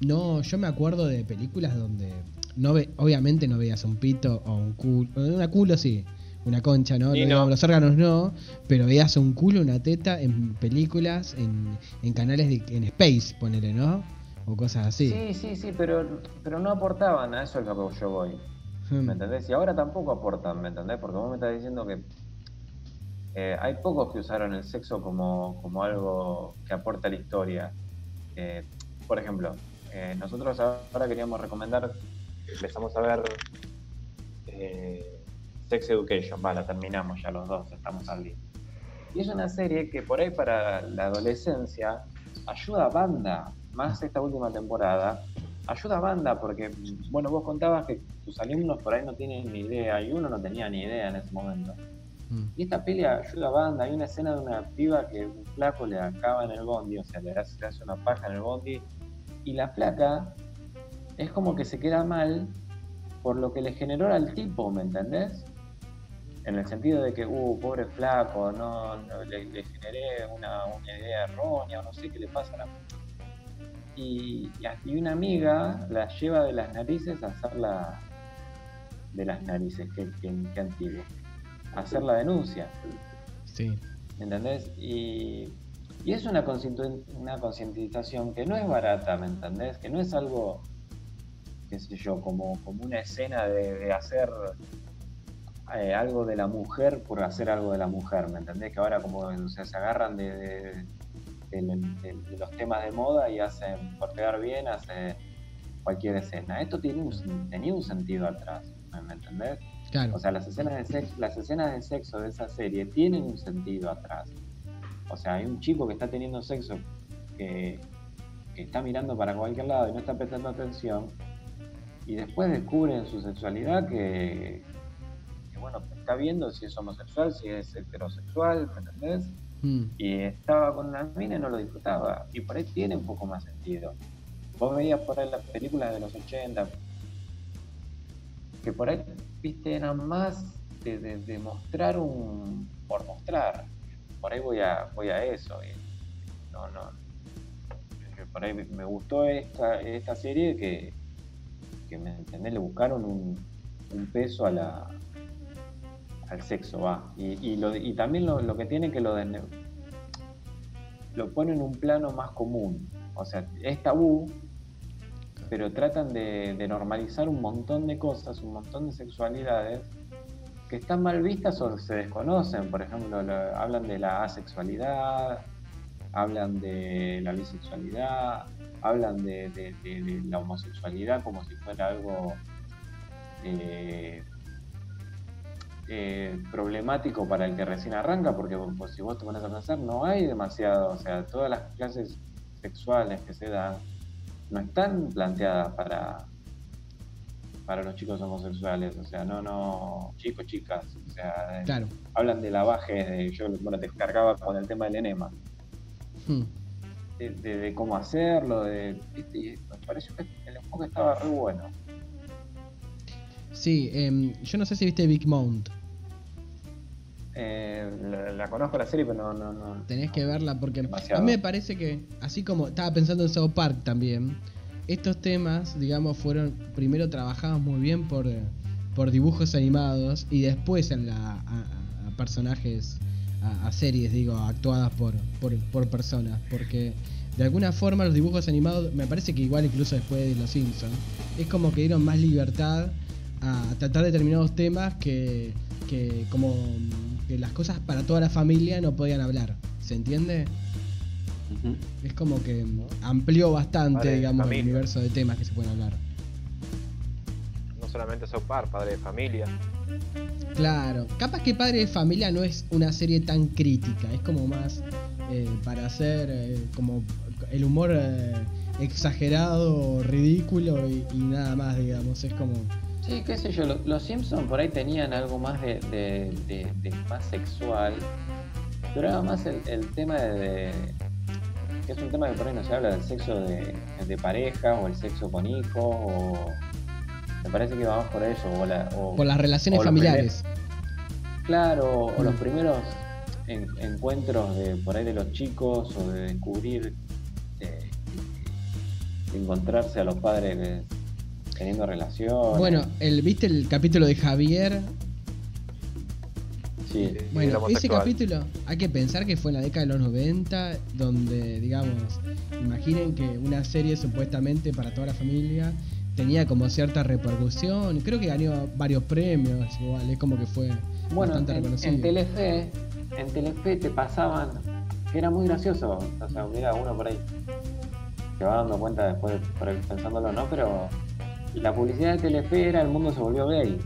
no, yo me acuerdo de películas donde no ve, obviamente no veías un pito o un culo, una culo sí, una concha, ¿no? Y No, no. digamos, Los órganos no, pero veías un culo, una teta en películas, en, en canales de, en Space, ponele, ¿no? O cosas así. Sí, sí, sí, pero, pero no aportaban a eso es lo que yo voy. Hmm. ¿Me entendés? Y ahora tampoco aportan, ¿me entendés? Porque vos me estás diciendo que eh, hay pocos que usaron el sexo como, como algo que aporta a la historia. Eh, por ejemplo, eh, nosotros ahora queríamos recomendar, empezamos a ver eh, Sex Education, va, la terminamos ya los dos, estamos al día. Y es una serie que por ahí para la adolescencia ayuda a banda, más esta última temporada, ayuda a banda porque, bueno, vos contabas que tus alumnos por ahí no tienen ni idea y uno no tenía ni idea en ese momento. Mm. Y esta peli ayuda a banda. Hay una escena de una piba que un flaco le acaba en el bondi, o sea, le hace, le hace una paja en el bondi. Y la flaca es como que se queda mal por lo que le generó al tipo, ¿me entendés? En el sentido de que, uh, pobre flaco, no, no, le, le generé una, una idea errónea, o no sé qué le pasa a la y, y una amiga la lleva de las narices a hacer la de las narices, que, que, que antiguo, a hacer la denuncia, Sí. ¿me ¿entendés? Y, y es una, concientización que no es barata, ¿me entendés? Que no es algo, qué sé yo, como, como una escena de, de hacer eh, algo de la mujer por hacer algo de la mujer, ¿me entendés? Que ahora como o sea, se agarran de, de- de- de- de los temas de moda y hacen, por quedar bien, hacen cualquier escena. Esto tiene un, tenía un sentido atrás, ¿me, me entendés? Claro. O sea, las escenas de sexo, las escenas de sexo de esa serie tienen un sentido atrás. O sea, hay un chico que está teniendo sexo que, que está mirando para cualquier lado y no está prestando atención. Y después descubre en su sexualidad que, que, bueno, está viendo si es homosexual, si es heterosexual, ¿me entendés? Mm. Y estaba con una mina y no lo disfrutaba. Y por ahí tiene un poco más sentido. Vos veías por ahí las películas de los 80, que por ahí, viste, eran más de, de- de mostrar un. por mostrar. Por ahí voy a, voy a eso. y no, no. Por ahí me gustó esta, esta serie que, que me entendés, le buscaron un, un peso a la, al sexo, va. Y, y, lo- y también lo, lo que tiene que lo, de- lo pone en un plano más común. O sea, es tabú, pero tratan de, de normalizar un montón de cosas, un montón de sexualidades que están mal vistas o se desconocen. Por ejemplo, lo- hablan de la asexualidad, hablan de la bisexualidad, hablan de, de- de- de la homosexualidad como si fuera algo eh, eh, problemático para el que recién arranca, porque pues, si vos te pones a pensar, no hay demasiado, o sea, todas las clases sexuales que se dan no están planteadas para para los chicos homosexuales, o sea, no, no, chicos, chicas, o sea, Claro. hablan de lavajes, de, yo bueno, te cargaba con el tema del enema, Hmm. de, de- de cómo hacerlo, de, ¿viste? Me pareció que el enfoque estaba re bueno. Sí, em, yo no sé si viste Big Mount. Eh, la, la conozco la serie, pero no, no, no. Tenés que verla porque Demasiado. a mí me parece que, así como estaba pensando en South Park también, estos temas, digamos, fueron primero trabajados muy bien por, por dibujos animados y después en la, a, personajes, a, a series, digo, actuadas por, por, por personas. Porque de alguna forma los dibujos animados, me parece que igual incluso después de Los Simpsons, es como que dieron más libertad a tratar determinados temas que, que como que las cosas para toda la familia no podían hablar. ¿Se entiende? Es como que amplió bastante, Padre digamos, el universo de temas que se pueden hablar. No solamente South Park, padre de familia. Claro, capaz que Padre de Familia no es una serie tan crítica, es como más eh, para hacer eh, como el humor eh, exagerado, ridículo y, y nada más, digamos, es como... Sí, qué sé yo, lo- los Simpsons por ahí tenían algo más de, de- de- de más sexual, pero era más el, el tema de, que es un tema que por ahí no se habla del sexo de, pareja o el sexo con hijos o me parece que va más por eso o, la- o- Por las relaciones o familiares. Claro, o los Mm. primeros en- encuentros de por ahí de los chicos o de descubrir, de, de encontrarse a los padres eh, teniendo relaciones. Bueno, el, ¿viste el capítulo de Javier? sí. El Bueno, ese capítulo hay que pensar que fue en la década de los 90, donde, digamos, imaginen que una serie supuestamente para toda la familia tenía como cierta repercusión, creo que ganó varios premios, igual, es como que fue Bueno, bastante en, reconocido. en Telefe, en Telefe te pasaban, que era muy gracioso, o sea, mira uno por ahí, se va dando cuenta después, por ahí pensándolo, ¿no? Pero la publicidad de Telefe era El mundo se volvió gay,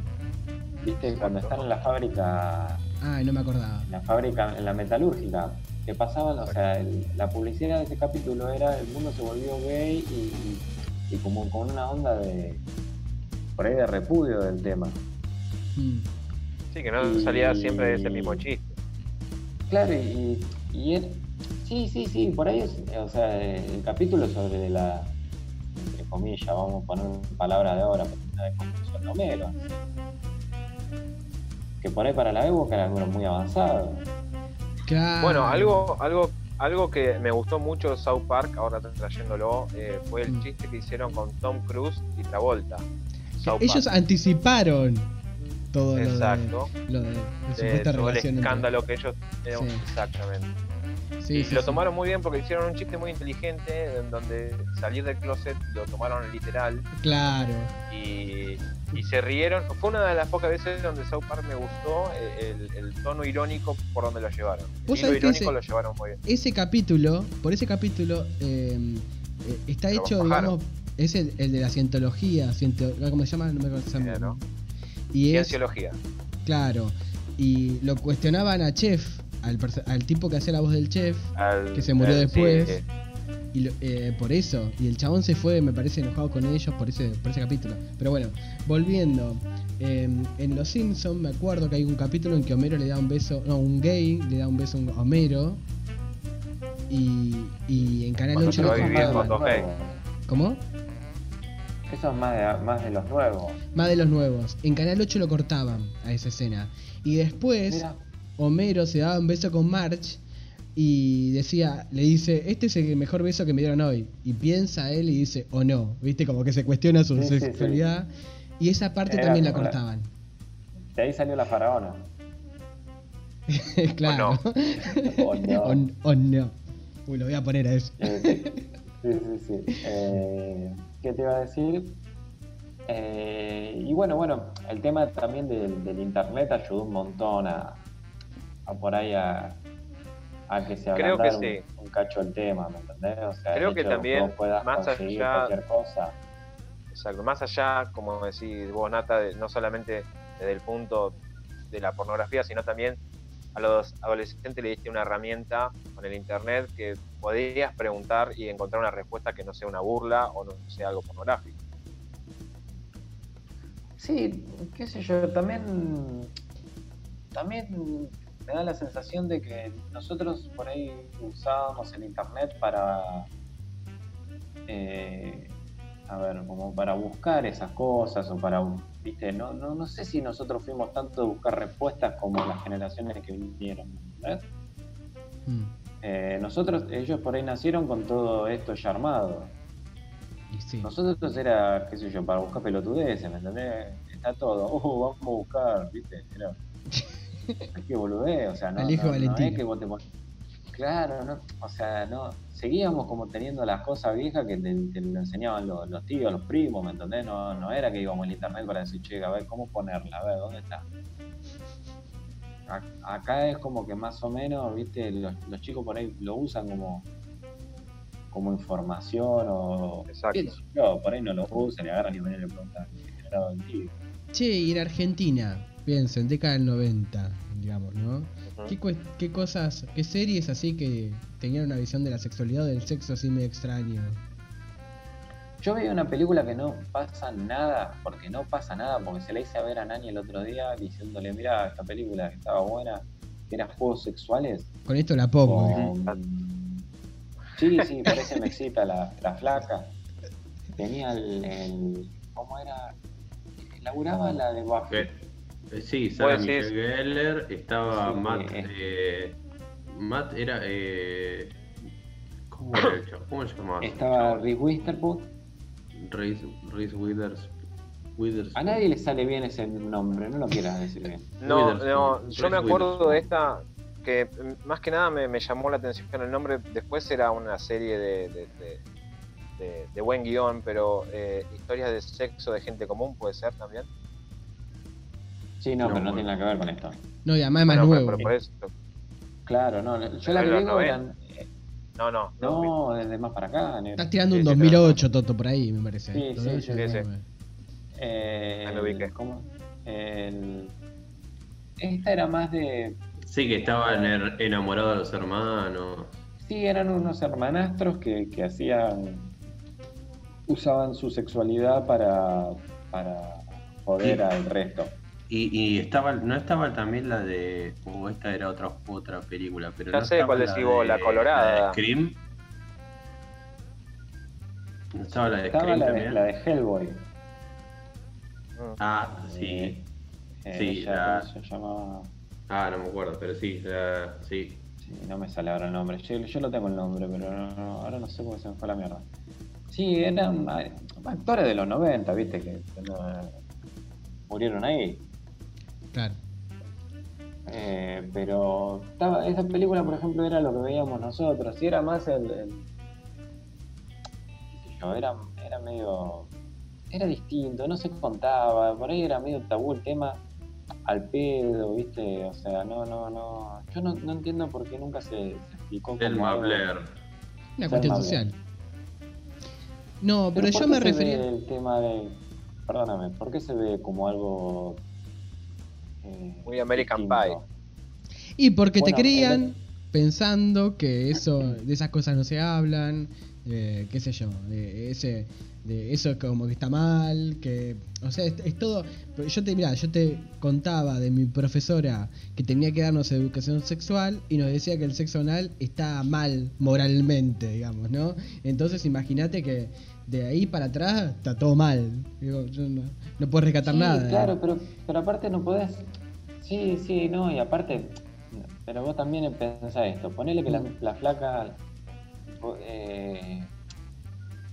¿viste? Cuando están en la fábrica, Ay, no me acordaba. en la fábrica, en la metalúrgica, te pasaban, o sea, el- la publicidad de ese capítulo era El mundo se volvió gay y, y- y como con una onda de, por ahí de repudio del tema. Mm. Sí, que no Y- salía siempre ese mismo chiste. Claro, y, y él- sí, sí, sí, por ahí es, o sea, el capítulo sobre la, comillas, vamos a poner palabras de ahora, porque una construcción de Homero. Que por ahí para la época era algo muy avanzado. Claro. Bueno, algo, algo, algo que me gustó mucho de South Park, ahora trayéndolo, eh, fue el Mm. chiste que hicieron con Tom Cruise y Travolta. South Ellos Park. anticiparon todo lo de, Exacto. lo de, de de el entre- escándalo que ellos eh, Sí. exactamente Sí, y sí, lo tomaron muy bien porque hicieron un chiste muy inteligente en donde salir del closet lo tomaron literal Claro. y, y se rieron fue una de las pocas veces donde South Park me gustó eh, el, el tono irónico por donde lo llevaron el ¿Vos hilo sabés que irónico ese- lo llevaron muy bien Ese capítulo, por ese capítulo, eh, eh, está hecho, digamos, es el, el de la cientología, ciento- ¿cómo se llama? No me acuerdo. se llama. ¿no? Y es, cienciología claro, y lo cuestionaban a Chef, al, al tipo que hacía la voz del Chef, Al- Que se murió al- después. sí, y lo- eh, por eso, y el chabón se fue, me parece, enojado con ellos por ese, por ese capítulo. Pero bueno, volviendo, eh, en Los Simpsons me acuerdo que hay un capítulo en que Homero le da un beso, no, un gay le da un beso a Homero. Y, y en Canal Cuando 8 se lo nuevos. ¿Cómo? Eso es más de, más de los nuevos. Más de los nuevos. En Canal 8 lo cortaban a esa escena. Y después Mira, Homero se daba un beso con Marge y decía, le dice, este es el mejor beso que me dieron hoy. Y piensa él y dice, o no, viste, como que se cuestiona su Sí, sí, sí. sexualidad. Y esa parte Era también la cortaban. De ahí salió la faraona. claro. O no. o, o no. Uy, lo voy a poner a eso. Sí, sí, sí. Eh, ¿Qué te iba a decir? Eh, y bueno, bueno, el tema también del, del internet ayudó un montón a, a por ahí a, a que se Creo que un, sí. un cacho el tema, ¿me entendés? O sea, Creo que también, puedas más allá- cualquier cosa. Exacto, más allá, como decís vos, Nata, de- no solamente desde el punto de la pornografía, sino también a los adolescentes le diste una herramienta con el internet que podías preguntar y encontrar una respuesta que no sea una burla o no sea algo pornográfico. Sí, qué sé yo, también, también me da la sensación de que nosotros por ahí usábamos el internet para, eh, a ver, como para buscar esas cosas o para, viste, no, no, no sé si nosotros fuimos tanto de buscar respuestas como las generaciones que vinieron, ¿ves? Mm, Eh, nosotros, ellos por ahí nacieron con todo esto ya armado. sí. Nosotros era, qué sé yo, para buscar pelotudeces, ¿me entendés? Está todo, oh, vamos a buscar, ¿viste? Era, que boludez, o sea, no, Al hijo no, no Valentín. es que vos te pon- Claro, no, o sea, no, seguíamos como teniendo las cosas viejas que te, te lo enseñaban los, los tíos, los primos, ¿me entendés? No, no era que íbamos al internet para decir, che, a ver, ¿cómo ponerla? A ver, ¿dónde está? A- Acá es como que más o menos, viste, los, los chicos por ahí lo usan como como información o Exacto. qué yo, por ahí no lo usan y agarran y y le preguntan qué generado el tío. Che, y en Argentina, pienso, en década del 90, digamos, ¿no? ¿Qué, cue- qué cosas, qué series así que tenían una visión de la sexualidad o del sexo así medio extraño? Yo vi una película que no pasa nada, porque no pasa nada, porque se la hice a ver a Nani el otro día diciéndole, mira, esta película que estaba buena, que era juegos sexuales. Con esto la pongo. ¿eh? con- Sí, sí, por eso me excita la, la flaca. Tenía el, el- ¿Cómo era? Laburaba la de Buffy. Eh, sí, Michelle Gellar, estaba Sí, Matt. eh. eh, Matt era. Eh, ¿Cómo era el chavo? ¿Cómo se llamaba? Estaba Reese Witherspoon. Reese, Reese Withers, Withers. A nadie le sale bien ese nombre, no lo quieras decir bien. No, no, yo me acuerdo de esta que más que nada me, me llamó la atención el nombre. Después era una serie de, de, de- de- de buen guion, pero eh, historias de sexo de gente común puede ser también. Sí, no, No, pero no bueno. tiene nada que ver con esto. No, y además es más Bueno, nuevo. pero por eso. Claro, no, yo la Pero que digo 90. eran. No, no, no. Desde más para acá. Estás tirando un Sí, sí, 2008, Toto, por ahí, me parece. Sí, sí, 2008, sí, sí. 2009. Eh, me ubiqué. ¿cómo? El- Esta era más de. Sí, que estaban er- enamorados de los hermanos. Sí, eran unos hermanastros que, que hacían. usaban su sexualidad para. para joder Sí. al resto. Y, y estaba, no estaba también la de. O esta era otra, otra película, pero Ya no sé cuál decís vos, la colorada. La de Scream. ¿No estaba la de Estaba Scream la de, también? la de Hellboy. Mm. Ah, sí. Eh, eh, Sí, la- ¿cómo se llamaba. Ah, no me acuerdo, pero sí, la- sí. Sí, no me sale ahora el nombre. Yo, yo lo tengo el nombre, pero no- no, ahora no sé cómo se me fue la mierda. Sí, eran eh, actores de los 90, viste, que, no- murieron ahí. Claro. Eh, pero estaba, esa película, por ejemplo, era lo que veíamos nosotros. Y era más el. el- qué sé yo, era, era medio. Era distinto, no se contaba. Por ahí era medio tabú el tema al pedo, ¿viste? O sea, no, no, no. Yo no, no entiendo por qué nunca se, se explicó como. Selma Blair. Una cuestión social. No, pero, ¿por yo me refería. El tema de. Perdóname, ¿por qué se ve como algo. Eh, Muy American distinto? Y porque Bueno, te crían el- pensando que eso, de esas cosas no se hablan, eh, qué sé yo, de ese, de eso como que está mal, que, o sea, es, es todo. Yo te, mirá, yo te contaba de mi profesora que tenía que darnos educación sexual y nos decía que el sexo anal está mal moralmente, digamos, ¿no? Entonces imagínate que de ahí para atrás está todo mal. Digo, yo no, no puedo rescatar Sí, nada. Claro, pero, pero aparte no podés. Sí, sí, no, y aparte. Pero vos también pensás esto. Ponele que la, la flaca. Eh,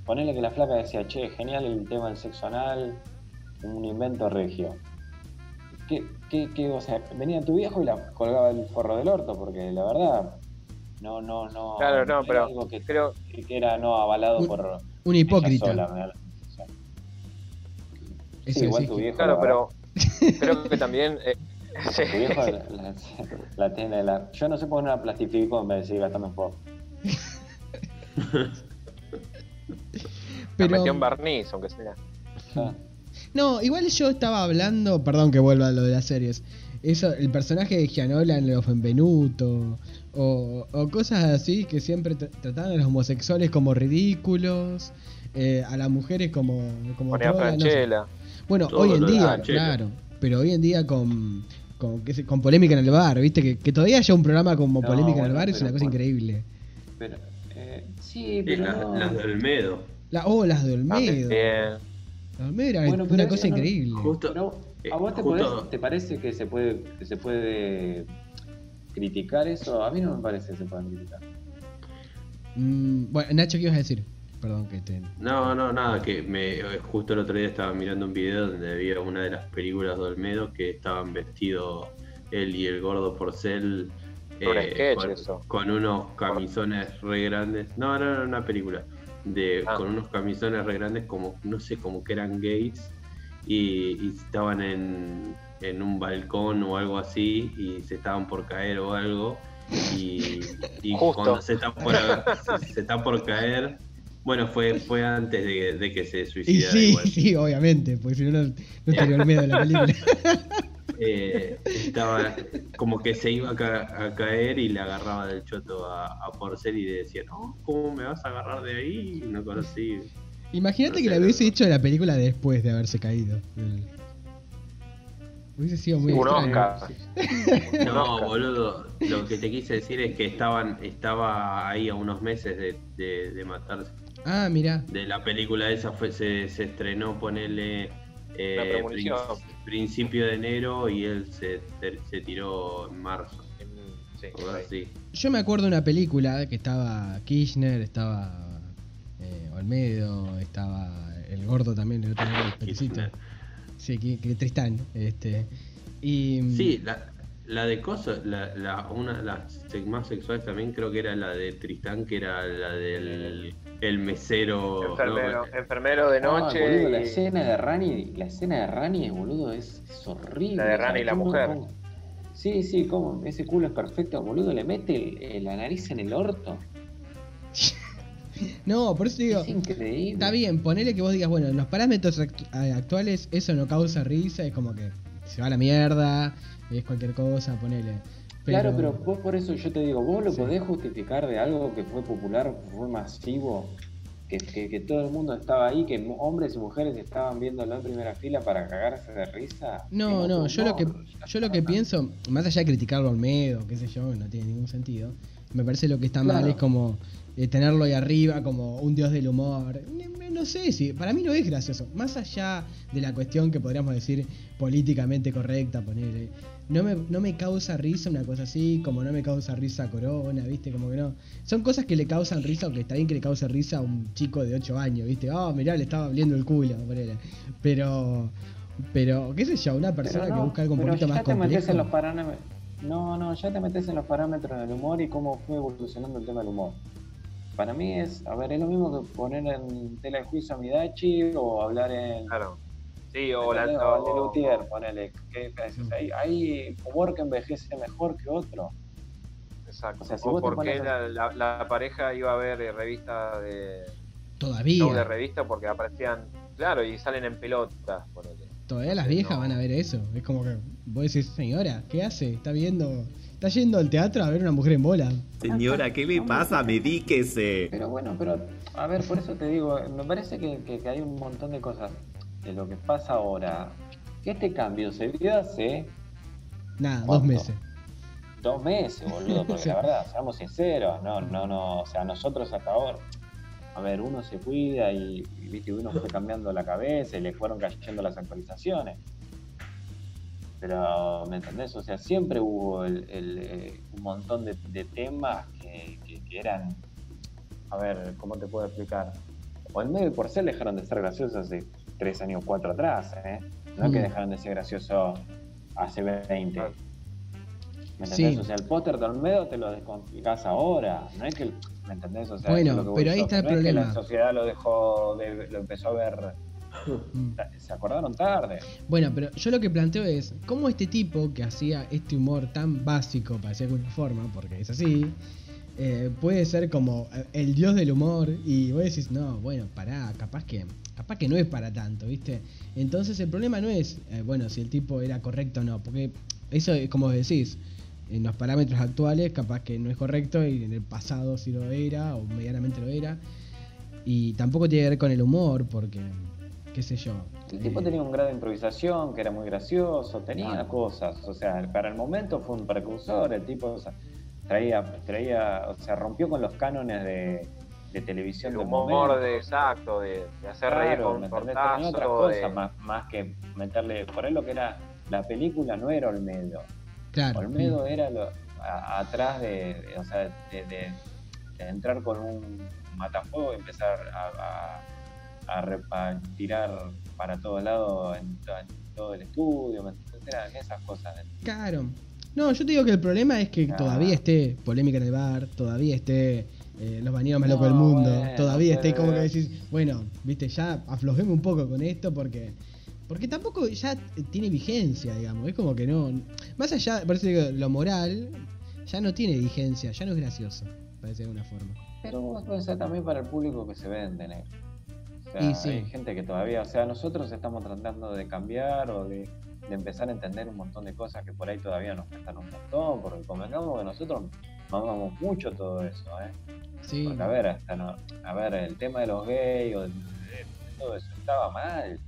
ponele que la flaca decía, che, genial el tema del sexo anal. un invento regio. ¿Qué, qué, qué, o sea, venía tu viejo y la colgaba el forro del orto, porque la verdad, no, no, no. Claro, no, era pero algo que, creo- que era no avalado Un- por. Un hipócrita. sola, me da la sensación. Eso Sí, igual tu viejo. Claro, la pero creo que también. eh, sí. Tu viejo la, la- la tiene. La, yo no sé por qué no la plastificó en vez de seguir gastando en La Pero, metió en barniz, aunque sea. Ya. no, igual yo estaba hablando, perdón que vuelva a lo de las series. Eso, el personaje de Gianola en los Benvenuto, o, o cosas así que siempre tra- trataban a los homosexuales como ridículos, eh, a las mujeres como, como Ponía droga, no sé. Franchella. Bueno, Todo hoy en día, claro, pero hoy en día con, con, polémica en el bar, viste, que, que todavía haya un programa como No, polémica en el bar es una cosa por- increíble. Pero, sí, pero las, no. las de Olmedo. La, oh, las de Olmedo. Olmedo era Bueno, pero una cosa no- increíble. Justo, Pero, eh, ¿A vos te, justo- podés- te parece que se puede que se puede criticar eso? A mí no me parece que se pueda criticar. Mm, bueno, Nacho, ¿qué ibas a decir? Perdón que te... No, no, nada, que me eh, justo el otro día estaba mirando un video donde había una de las películas de Olmedo que estaban vestidos él y el gordo Porcel Un sketch, con, eso. con unos camisones re grandes. No, no, no, una película. De, Ah. Con unos camisones re grandes como, no sé, como que eran gays y, y estaban en, en un balcón o algo así y se estaban por caer o algo y, cuando se está por, se, se está por caer bueno fue fue antes de, de que se Y suicidara sí, igual. sí, obviamente, porque si no, no no estaría Olmedo en la película. Eh, estaba como que se iba a, ca- a caer y le agarraba del choto a, a Porcel y le decía no cómo me vas a agarrar de ahí no conocí Imagínate No que la hubiese hecho la película después de haberse caído. Hubiese sido muy. Oscar. No, boludo, lo que te quise decir es que estaban, estaba ahí a unos meses de, de, de matarse. Ah, mira. De la película esa fue, se, se estrenó, ponele eh, principio de enero y él se, se, tiró en marzo. Sí. Yo me acuerdo de una película que estaba Kirchner, estaba eh, Olmedo, estaba el gordo también, el otro. Kirchner. Sí, que, que Tristán. Este. Y. mm, Sí, la, la de Coso, la, la, una de las más sexuales también creo que era la de Tristán, que era la del el mesero. Enfermero, ¿no? enfermero de Ah, noche. la escena de Rani, la escena de Rani, boludo, es, es horrible. La de Rani y la ¿cómo- mujer. cómo? Sí, sí, como ese culo es perfecto, boludo, le mete el- el- la nariz en el orto. No, por eso digo. es increíble. Está bien, ponele que vos digas, bueno, en los parámetros actuales eso no causa risa, es como que se va a la mierda, es cualquier cosa, ponele. Claro, pero vos por eso yo te digo, vos lo Sí. podés justificar de algo que fue popular, fue masivo, que, que- que todo el mundo estaba ahí, que hombres y mujeres estaban viéndolo en primera fila para cagarse de risa. No, no, yo lo que yo lo que pienso, más allá de criticarlo a Olmedo, qué sé yo, no tiene ningún sentido. Me parece lo que está mal es como eh, tenerlo ahí arriba como un dios del humor. No, sé si para mí no es gracioso, más allá de la cuestión que podríamos decir políticamente correcta, ponerle. No me, no me causa risa una cosa así, como no me causa risa Corona, ¿viste? Como que no. Son cosas que le causan risa, o que está bien que le cause risa a un chico de 8 años, ¿viste? Oh, mirá, le estaba abriendo el culo, ponele. Pero, pero, qué sé yo, una persona que busca algo un poquito ya más te metes complejo. en los parámetros. No, no, ya te metes en los parámetros del humor y cómo fue evolucionando el tema del humor. Para mí es, a ver, es lo mismo que poner en tela de juicio a Midachi o hablar en. Claro. Sí, o la. o- Luthier, ponele. ¿qué diferencia? hay, hay humor que envejece mejor que otro. Exacto. O sea, si o porque pones la, la- la pareja iba a ver eh, revistas de. Todavía. show de revista porque aparecían. Claro, y salen en pelotas. ponele. Todavía las viejas No. van a ver eso. Es como que vos decís, señora, ¿qué hace? Está viendo. Está yendo al teatro a ver una mujer en bola. Señora, ¿qué le pasa? Medíquese. Pero bueno, pero a ver, por eso te digo, me parece que, que- que hay un montón de cosas de lo que pasa ahora. Que este cambio se vio hace Nada, dos meses. dos meses, boludo, porque Sí. la verdad, seamos sinceros, no, no, no, o sea, nosotros hasta ahora, a ver, uno se cuida y, y, viste, uno fue cambiando la cabeza y le fueron cayendo las actualizaciones. Pero, ¿me entendés? O sea, siempre hubo el, el, eh, un montón de, de temas que, que- que eran, a ver, ¿cómo te puedo explicar? Olmedo y Porcel dejaron de ser graciosos hace tres años, cuatro atrás, ¿eh? No es que Mm. dejaron de ser graciosos hace 20. Ah. ¿Me entendés? Sí. O sea, el póster de Olmedo te lo descomplicás ahora. No es que. ¿Me entendés? O sea, Bueno, es lo que pero ahí está el No es que problema. la sociedad lo dejó, de- lo empezó a ver. Mm. Se acordaron tarde. Bueno, pero yo lo que planteo es, ¿cómo este tipo que hacía este humor tan básico, parecía con una forma, porque es así, eh, puede ser como eh, el dios del humor y vos decís, no, bueno, pará, capaz que, capaz que no es para tanto, ¿viste? Entonces el problema no es, eh, bueno, si el tipo era correcto o no, porque eso es como decís, en los parámetros actuales capaz que no es correcto y en el pasado sí lo era o medianamente lo era. Y tampoco tiene que ver con el humor, porque, qué sé yo. El tipo eh, tenía un grado de improvisación que era muy gracioso, tenía Claro. cosas. O sea, para el momento fue un precursor. El tipo o sea, traía, traía, o sea, rompió con los cánones de, de televisión El humor momento. de exacto, de, de hacer reír Claro, con ¿me un entendés? Tenía otras de- cosas más, más que meterle. Por ahí lo que era la película no era Olmedo. Claro. Olmedo era lo, a- atrás de, de- o sea, de, de- de entrar con un matafuego y empezar a, a- a a tirar para todos lados en, to- en todo el estudio, esas cosas. Claro. No, yo te digo que el problema es que Ah. todavía esté polémica en el bar, todavía esté eh, los bañeros más No, locos del mundo, bueno, todavía esté como que decís, bueno, viste, ya aflojemos un poco con esto porque porque tampoco ya tiene vigencia, digamos, es como que no más allá, eso digo, lo moral ya no tiene vigencia, ya no es gracioso, parece de alguna forma. Pero vos puede ser también para el público que se vende, negro. O sea, Y sí. hay gente que todavía, o sea, nosotros estamos tratando de cambiar o de, de empezar a entender un montón de cosas que por ahí todavía nos cuestan un montón, porque convengamos que nosotros mamamos mucho todo eso, ¿eh? Sí. Porque a ver, hasta no, a ver, el tema de los gays o de, de- de todo eso estaba mal.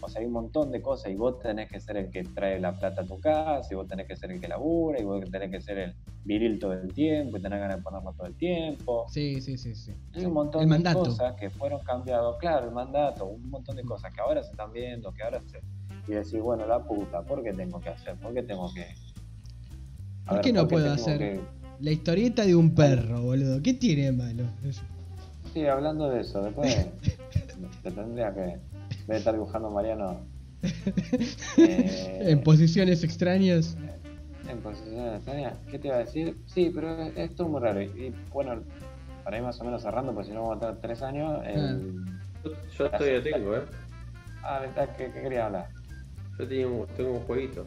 O sea, hay un montón de cosas y vos tenés que ser el que trae la plata a tu casa, y vos tenés que ser el que labura, y vos tenés que ser el viril todo el tiempo, y tenés ganas de ponerlo todo el tiempo. Sí, sí, sí, sí. Hay un montón El de mandato. cosas que fueron cambiadas, claro, el mandato, un montón de cosas que ahora se están viendo, que ahora se... Y decir, bueno, la puta, ¿por qué tengo que hacer? ¿Por qué tengo que...? A ¿Por ver, qué no ¿por puedo hacer que- la historieta de un perro, boludo? ¿Qué tiene de malo? Sí, hablando de eso, después te tendría que... Debe estar dibujando Mariano eh, En posiciones extrañas. en posición extraña. ¿Qué te iba a decir? Sí, pero es- esto es muy raro. Y, y, bueno, para ir más o menos cerrando, porque si no vamos a estar tres años. el- Yo, yo todavía tengo, ¿eh? Ah, ¿verdad? ¿Qué, qué quería hablar? Yo tengo, un- tengo un jueguito.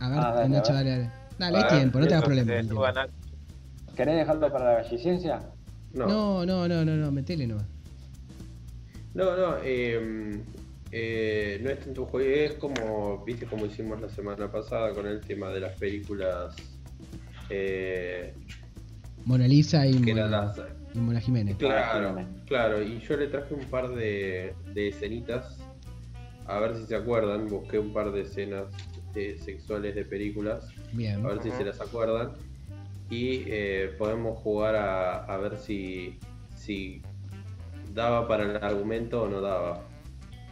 A ver, Ah, dale, Nacho, a ver. dale, dale. Dale, hay Ah, tiempo, no te hagas problema. eh. ¿Querés dejarlo para la galliciencia? No, No, no, no, no, no, metele nomás. No, no, eh, eh, no es tanto un juego, es como, viste, como hicimos la semana pasada con el tema de las películas. Eh, Mona Lisa y Mona, las, y Mona Jiménez. Claro, Jiménez. claro, y yo le traje un par de, de escenitas, a ver si se acuerdan, busqué un par de escenas eh, sexuales de películas, Bien. a ver si se las acuerdan, y eh, podemos jugar a, a ver si, si daba para el argumento o no daba.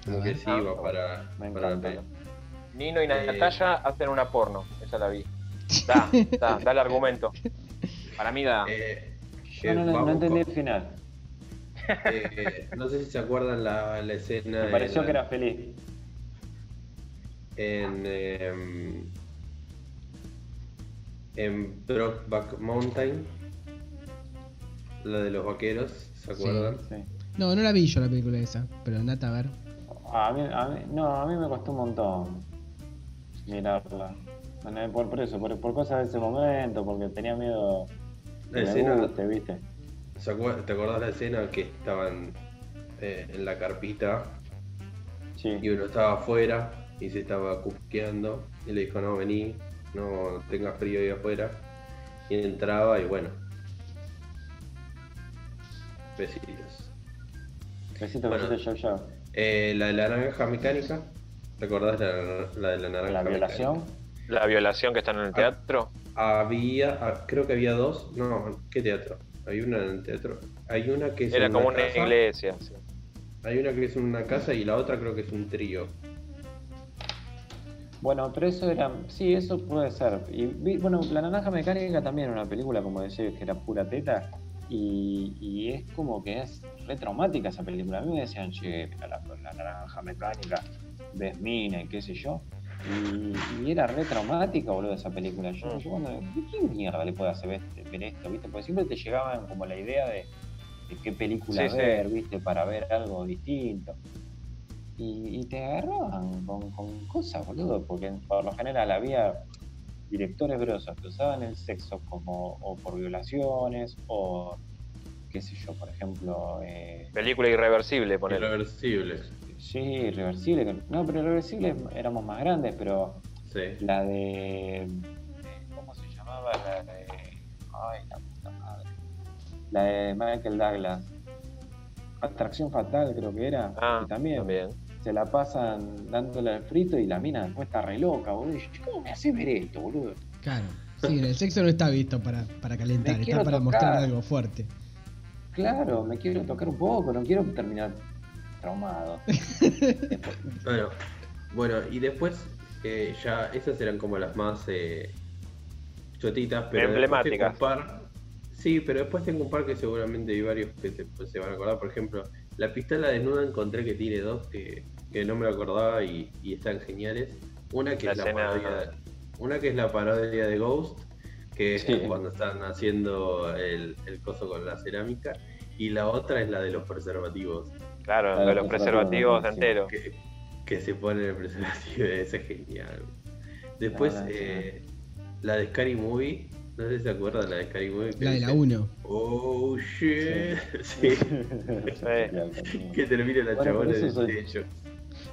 Como que sí iba para, Me para la. Nino y Eh. Natalia hacen una porno, esa la vi. Da, da, da el argumento. Para mí da. Eh, Yo eh, no, no- no vamos entendí el final. eh, no sé si se acuerdan la, la escena Me pareció en- que era feliz. en em, en Brokeback Mountain la de los vaqueros ¿se acuerdan? Sí. No, no la vi yo la película esa, pero Nata, a ver. A mí, a mí- no, a mí me costó un montón mirarla. Bueno, Por, por eso, por, por cosas de ese momento, porque tenía miedo La escena- guste, ¿viste? ¿Se acuer- ¿te acordás la escena que estaban eh, en la carpita Sí. y uno estaba afuera y se estaba cusqueando y le dijo no vení no tengas frío ahí afuera y entraba y bueno besitos Besito, Bueno. besito, yo, yo. Eh, la de la naranja mecánica ¿te acordás la, la de la naranja La mecánica? violación. La violación que están en el Ah. teatro. Había, ah, creo que había dos. No, ¿qué teatro? Hay una en el teatro. Hay una que es Era en como una una casa. iglesia. sí. Hay una que es en una casa y la otra creo que es un trío. Bueno, pero eso era. Sí, eso puede ser. Y vi- bueno, La Naranja Mecánica también era una película, como decís, que era pura teta. Y, y es como que es re traumática esa película. A mí me decían, che, mira la, la naranja mecánica, ves mina y qué sé yo. Y, y era re traumática, boludo, esa película. Yo, yo cuando, ¿de qué mierda le puede hacer ver, ver esto, viste? Porque siempre te llegaban como la idea de, de qué película Sí, sí. ver, viste, para ver algo distinto. Y, y te agarraban con, con cosas, boludo, porque por lo general había directores grosos que usaban el sexo como o por violaciones o qué sé yo, por ejemplo, eh, Película irreversible, poner. Irreversible. sí, irreversible, no, pero irreversible éramos más grandes, pero Sí. la de ¿cómo se llamaba? La de ay, la puta madre. La de Michael Douglas. Atracción fatal creo que era, Ah, también, también. Se la pasan dándole al frito y la mina después está re loca, boludo. Y yo, ¿cómo me hace ver esto, boludo? Claro. Sí, el sexo no está visto para, para calentar, Me está para tocar. mostrar algo fuerte. Claro, me quiero tocar un poco, no quiero terminar traumado. Bueno, bueno, y después eh, ya esas eran como las más eh, chotitas, pero después Emblemáticas. tengo un par- sí, pero después tengo un par que seguramente hay varios que se, pues, se van a acordar. Por ejemplo, la pistola desnuda encontré que tiene dos que, que no me lo acordaba y, y están geniales. Una que La es la escena- parodia, una que es la parodia de Ghost, que es cuando están haciendo el, el coso con la cerámica, y la otra es la de los preservativos. Claro, Claro, de los preservativos enteros. que, que se pone el preservativo, ese es genial. Después, Ah, eh, la de Scary Movie, no sé si se acuerdan de la de Scary Movie. La de la dice, 1. Oh shit, sí, que termina la Bueno, chabona en el soy-.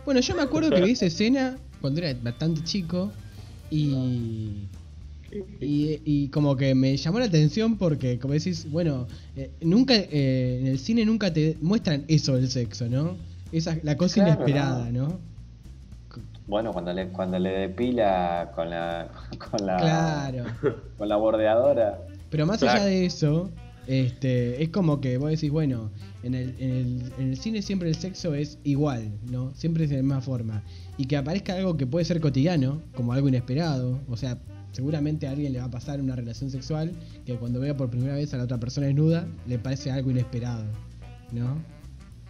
Bueno, yo me acuerdo que vi esa escena cuando era bastante chico y, y, y como que me llamó la atención porque, como decís, bueno, eh, nunca eh, en el cine nunca te muestran eso del sexo, ¿no? Esa, la cosa Claro, inesperada, ¿no? Bueno, cuando le, cuando le depila con la, con la, Claro. con la bordeadora. Pero más Claro. allá de eso, este, es como que vos decís, bueno, en el, en, el, en el cine siempre el sexo es igual, ¿no? Siempre es de la misma forma. Y que aparezca algo que puede ser cotidiano, como algo inesperado. O sea, seguramente a alguien le va a pasar una relación sexual que cuando vea por primera vez a la otra persona desnuda, le parece algo inesperado, ¿no?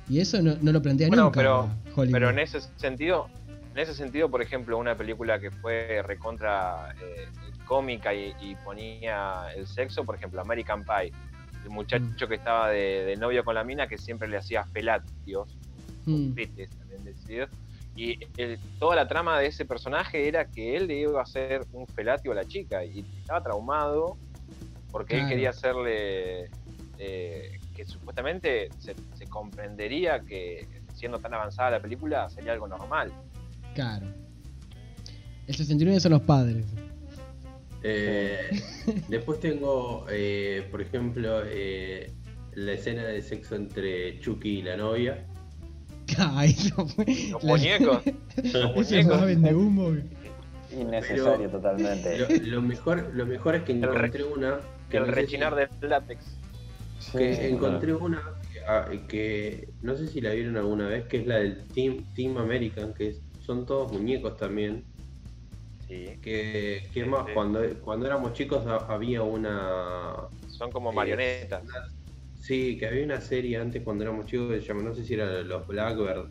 Y eso no, no lo plantea Bueno, nunca pero, Hollywood. pero en ese sentido, en ese sentido, por ejemplo, una película que fue recontra eh, cómica y, y ponía el sexo, por ejemplo, American Pie. El muchacho que estaba de, de novio con la mina que siempre le hacía felatios, Mm, petes también. Y el- toda la trama de ese personaje era que él le iba a hacer un felatio a la chica y estaba traumado porque él quería hacerle eh, que supuestamente se, se comprendería que siendo tan avanzada la película sería algo normal. claro. El 69 son los padres. Eh, después tengo, eh, por ejemplo, eh, la escena de sexo entre Chucky y la novia. Ay, no fue- Los la- muñecos, los muñecos. maven de humo. Innecesario Pero- totalmente. Lo, lo mejor, lo mejor es que El encontré una. que el no sé si- rechinar del látex. Sí, que encontré boludo. una que, ah, que no sé si la vieron alguna vez, que es la del Team, Team American, que son todos muñecos también. Sí, Que, que más, Sí. cuando, cuando éramos chicos ha- había una. son como eh, marionetas. Sí, que había una serie antes cuando éramos chicos que se llama, no sé si era los Blackbird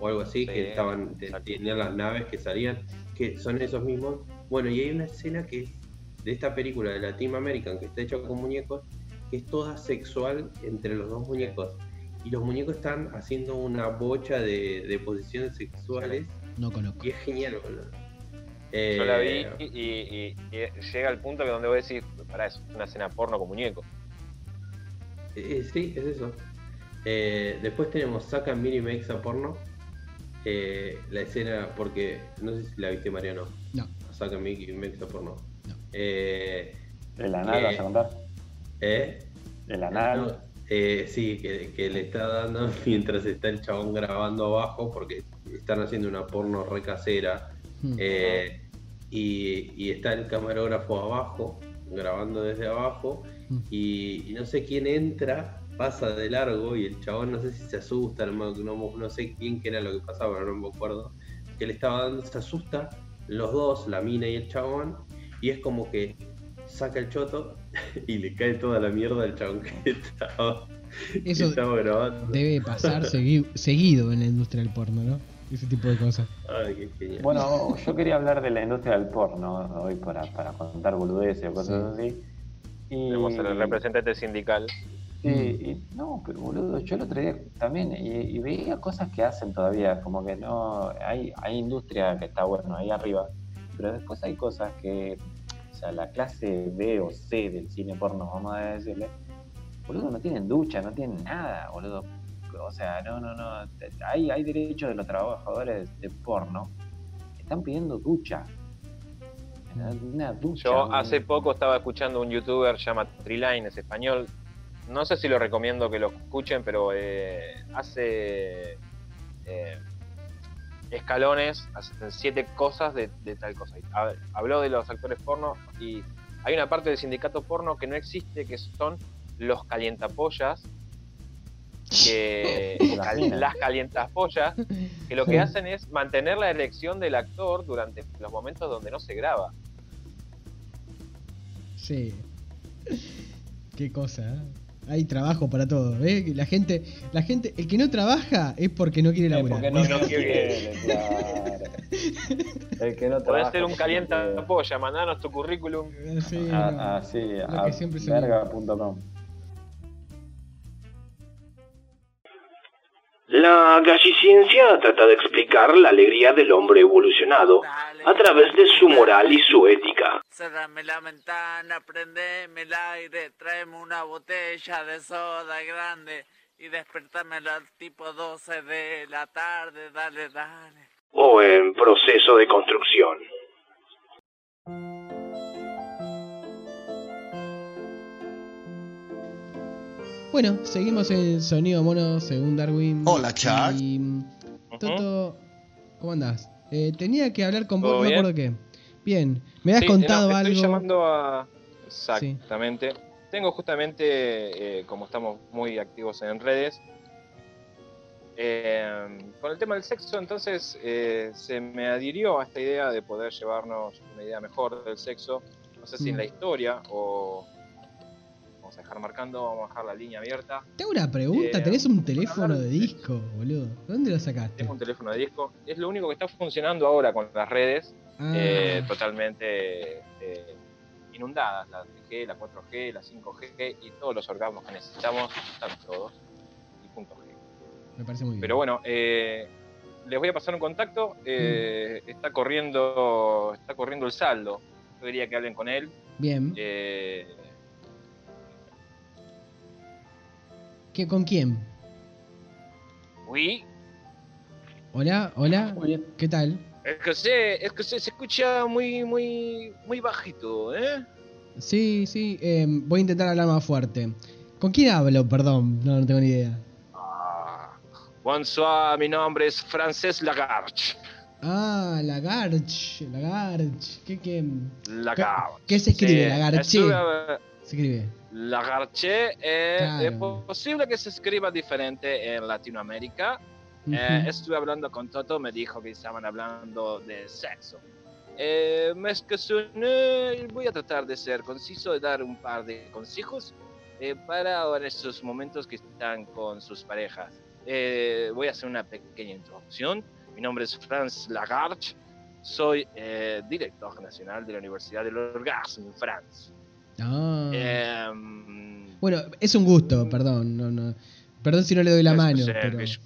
o algo así, Sí, que estaban, tenían las naves que salían, que son esos mismos. Bueno, y hay una escena que es de esta película de la Team American, que está hecha con muñecos, que es toda sexual entre los dos muñecos. Y los muñecos están haciendo una bocha de, de posiciones sexuales No conozco. y es genial, boludo. Yo la vi Eh, y, y- y llega al punto que donde voy a decir, para eso, es una escena porno con muñecos. Eh, sí, es eso. Eh, después tenemos Saca Mini Makes a Porno. Eh, la escena, porque no sé si la viste Mariano. No. Saca Mini Makes a Porno. No. Eh, ¿El anal vas a contar? ¿eh? El anal. No, eh, sí, que, que le está dando mientras está el chabón grabando abajo, porque están haciendo una porno recasera. Mm. Eh, y, y está el camarógrafo abajo, grabando desde abajo, Mm. y, y no sé quién entra, pasa de largo, y el chabón no sé si se asusta, no, no- no sé quién que era lo que pasaba, no me acuerdo, que le estaba dando, se asusta, los dos, la mina y el chabón, y es como que saca el choto y le cae toda la mierda al chabón que estaba, que Eso estaba grabando. debe pasar segui- seguido en la industria del porno, ¿no? Ese tipo de cosas. Ay, qué genial. Bueno, yo quería hablar de la industria del porno hoy para, para contar boludeces o cosas así. Y... Tenemos al representante sindical. Sí, y no, pero boludo, yo el otro día también y, y veía cosas que hacen todavía, como que no, hay, hay industria que está bueno ahí arriba, pero después hay cosas que, o sea, la clase B o C del cine porno, vamos a decirle, boludo, no tienen ducha, no tienen nada, boludo. O sea, no, no, no, hay, hay derechos de los trabajadores de porno están pidiendo ducha. Una ducha. Yo hace poco estaba escuchando un youtuber llama Triline, es español. No sé si lo recomiendo que lo escuchen, pero eh, hace eh, escalones, hace siete cosas de, de tal cosa. Habló de los actores porno y hay una parte del sindicato porno que no existe, que son los calientapollas, que Las cal- las calientapollas, que lo que hacen es mantener la elección del actor durante los momentos donde no se graba. Sí. Qué cosa, ¿eh? Hay trabajo para todo, ¿ves? La gente, la gente, el que no trabaja es porque no quiere Eh, laburar. porque no, No no quiere. claro. El que no Podés trabaja ser un calienta polla, mandanos tu currículum. Sí, no. Ah, ah, sí, a siempre se verga.com. La galliciencia trata de explicar la alegría del hombre evolucionado a través de su moral y su ética. Cerrame la ventana, prendeme el aire, tráeme una botella de soda grande y despertame al tipo 12 de la tarde, dale, dale. o en proceso de construcción. Bueno, seguimos en Sonido Mono según Darwin. Hola, Chuck. Y, mm, Toto, ¿cómo andás? Eh, tenía que hablar con vos, ¿Todo no me bien? acuerdo qué. Bien, me habías Sí, contado no, estoy algo. llamando a... Exactamente. Tengo justamente, eh, como estamos muy activos en redes, eh, con el tema del sexo, entonces eh, se me adhirió a esta idea de poder llevarnos una idea mejor del sexo, no sé si en Mm. la historia o... Vamos a dejar marcando, vamos a dejar la línea abierta. Te hago una pregunta, Eh, tenés un teléfono de disco, boludo. ¿Dónde lo sacaste? Tengo un teléfono de disco. Es lo único que está funcionando ahora con las redes. Ah, eh, totalmente eh, inundadas, la 3G, la 4G, la 5G y todos los orgasmos que necesitamos están todos y punto G. me parece muy bien. Pero bueno, eh, les voy a pasar un contacto. eh, Está corriendo, está corriendo el saldo. Yo quería que hablen con él. Bien. Eh, ¿Qué, ¿Con quién? oui, Hola, hola. ¿Qué tal? es que se, es que se, se escucha muy, muy, muy bajito, ¿eh? Sí, sí, eh, voy a intentar hablar más fuerte. ¿Con quién hablo? Perdón, no, no tengo ni idea. Ah, bonsoir, mi nombre es Frances Lagarche. Ah, Lagarch, Lagarch. ¿Qué, qué? Lagarche. ¿Qué se escribe, Sí, Lagarche? estuve Se escribe. Lagarche eh, Claro. es posible que se escriba diferente en Latinoamérica. Ujú. Eh, estuve hablando con Toto, me dijo que estaban hablando de sexo. Eh, me cuestioné, voy a tratar de ser conciso, de dar un par de consejos eh, para ahora estos momentos que están con sus parejas. Eh, voy a hacer una pequeña introducción. Mi nombre es Franz Lagarche, soy eh, director nacional de la Universidad del Orgasmo en Francia. Ah. Em, Bueno, es un gusto, perdón. No, no. Perdón si no le doy la mano, pero. es.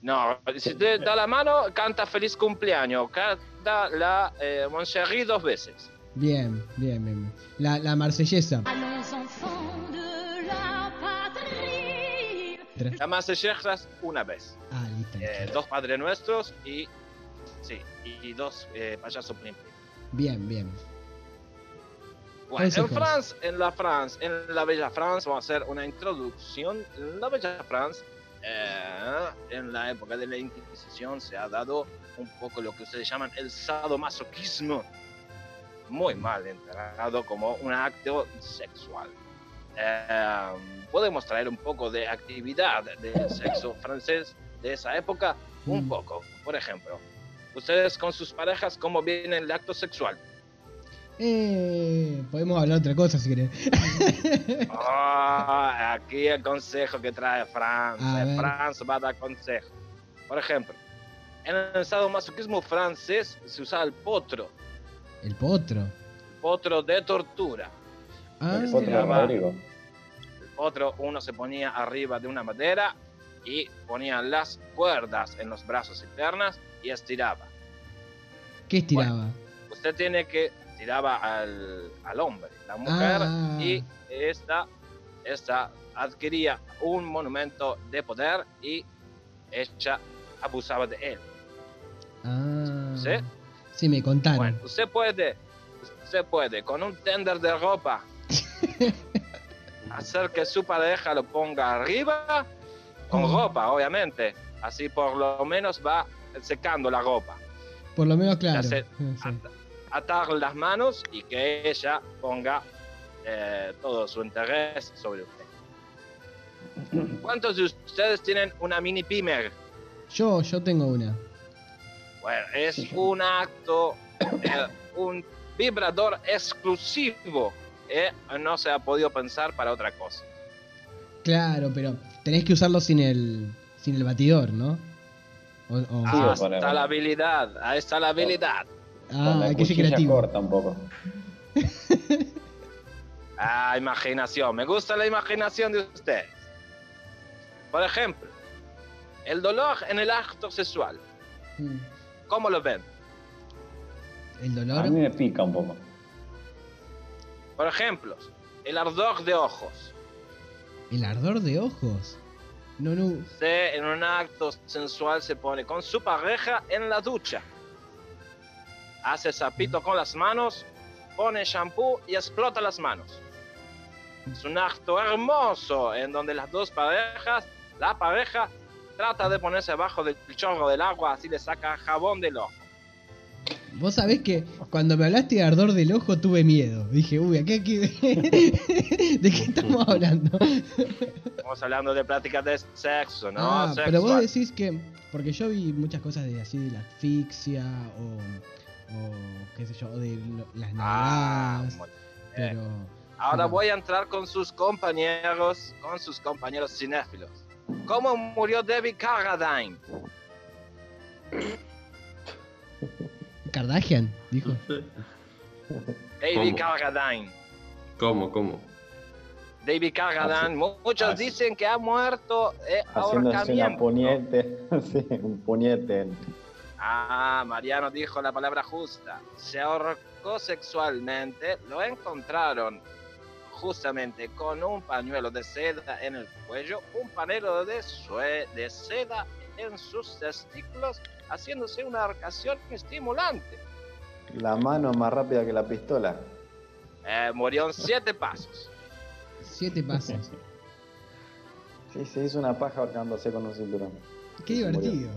No, si te da la mano, canta feliz cumpleaños. Canta la eh, Montserrat dos veces. Bien, bien, bien. La, la marsellesa. La Masterchef una vez. Ah, listo. listo. Eh, dos Padres Nuestros y. Sí, y, y dos eh, Payaso Plim Plim. Bien, bien. Bueno, en. France, en la France, en la Bella France, vamos a hacer una introducción. En la Bella France, eh, en la época de la Inquisición, se ha dado un poco lo que ustedes llaman el sadomasoquismo, muy mal enterrado como un acto sexual. Eh, podemos traer un poco de actividad del sexo francés de esa época, un Mm. poco. Por ejemplo, ustedes con sus parejas, ¿cómo viene el acto sexual? Eh, podemos hablar de otra cosa si querés. Ah, aquí el consejo que trae Franz. A ver. Franz va a dar consejo. Por ejemplo, en el sadomasoquismo francés se usa el potro, El potro. potro de tortura. Ah, El potro de Rodrigo. El potro uno se ponía arriba de una madera y ponía las cuerdas en los brazos y piernas y estiraba. ¿Qué estiraba? Usted tiene que tiraba al, al hombre, la mujer, Ah. y esta, esta adquiría un monumento de poder y ella abusaba de él. Ah. ¿Sí? Sí, me contaron. Bueno, usted puede, usted puede con un tender de ropa hacer que su pareja lo ponga arriba con Oh. ropa, obviamente. Así por lo menos va secando la ropa. Por lo menos, claro. hace- Sí. Atar las manos y que ella ponga eh, todo su interés sobre usted. ¿Cuántos de ustedes tienen una mini pimer? Yo, yo tengo una. Bueno, es un acto, eh, un vibrador exclusivo. eh, no se ha podido pensar para otra cosa. Claro, pero tenés que usarlo sin el, sin el batidor, ¿no? O- o- Ah, Sí, está la habilidad, ahí está la habilidad. Ah, hay que ser creativo. corta un poco. Ah, imaginación. Me gusta la imaginación de ustedes. Por ejemplo, el dolor en el acto sexual. Mm. ¿Cómo lo ven? El A dolor. mí me pica un poco. Por ejemplo, el ardor de ojos. El ardor de ojos. No, no. Usted en un acto sensual se pone con su pareja en la ducha. Hace sapito con las manos, pone shampoo y explota las manos. Es un acto hermoso en donde las dos parejas, la pareja trata de ponerse abajo del chorro del agua, así le saca jabón del ojo. Vos sabés que cuando me hablaste de ardor del ojo tuve miedo. Dije, uy, ¿a qué, qué- ¿de qué estamos hablando? Estamos hablando de prácticas de sexo, ¿no? ah, pero vos decís que. Porque yo vi muchas cosas de así de la asfixia o. o qué sé yo, de lo- las Ah, pero. Ahora pero- voy a entrar con sus compañeros, con sus compañeros cinéfilos. ¿Cómo murió David Carradine? Kardashian, dijo. David ¿Cómo? Carradine. ¿Cómo, cómo? David Carradine. Mu- Muchos así- dicen que ha muerto eh, una ahorcamiento. puñete. sí, un puñete. Ah, Mariano dijo la palabra justa. Se ahorcó sexualmente. Lo encontraron justamente con un pañuelo de seda en el cuello, un pañuelo de, sue- de seda en sus testículos, haciéndose una arcación estimulante. La mano más rápida que la pistola. Eh, murió en siete pasos. Siete pasos. Sí, se hizo una paja ahorcándose con un cinturón. Qué divertido.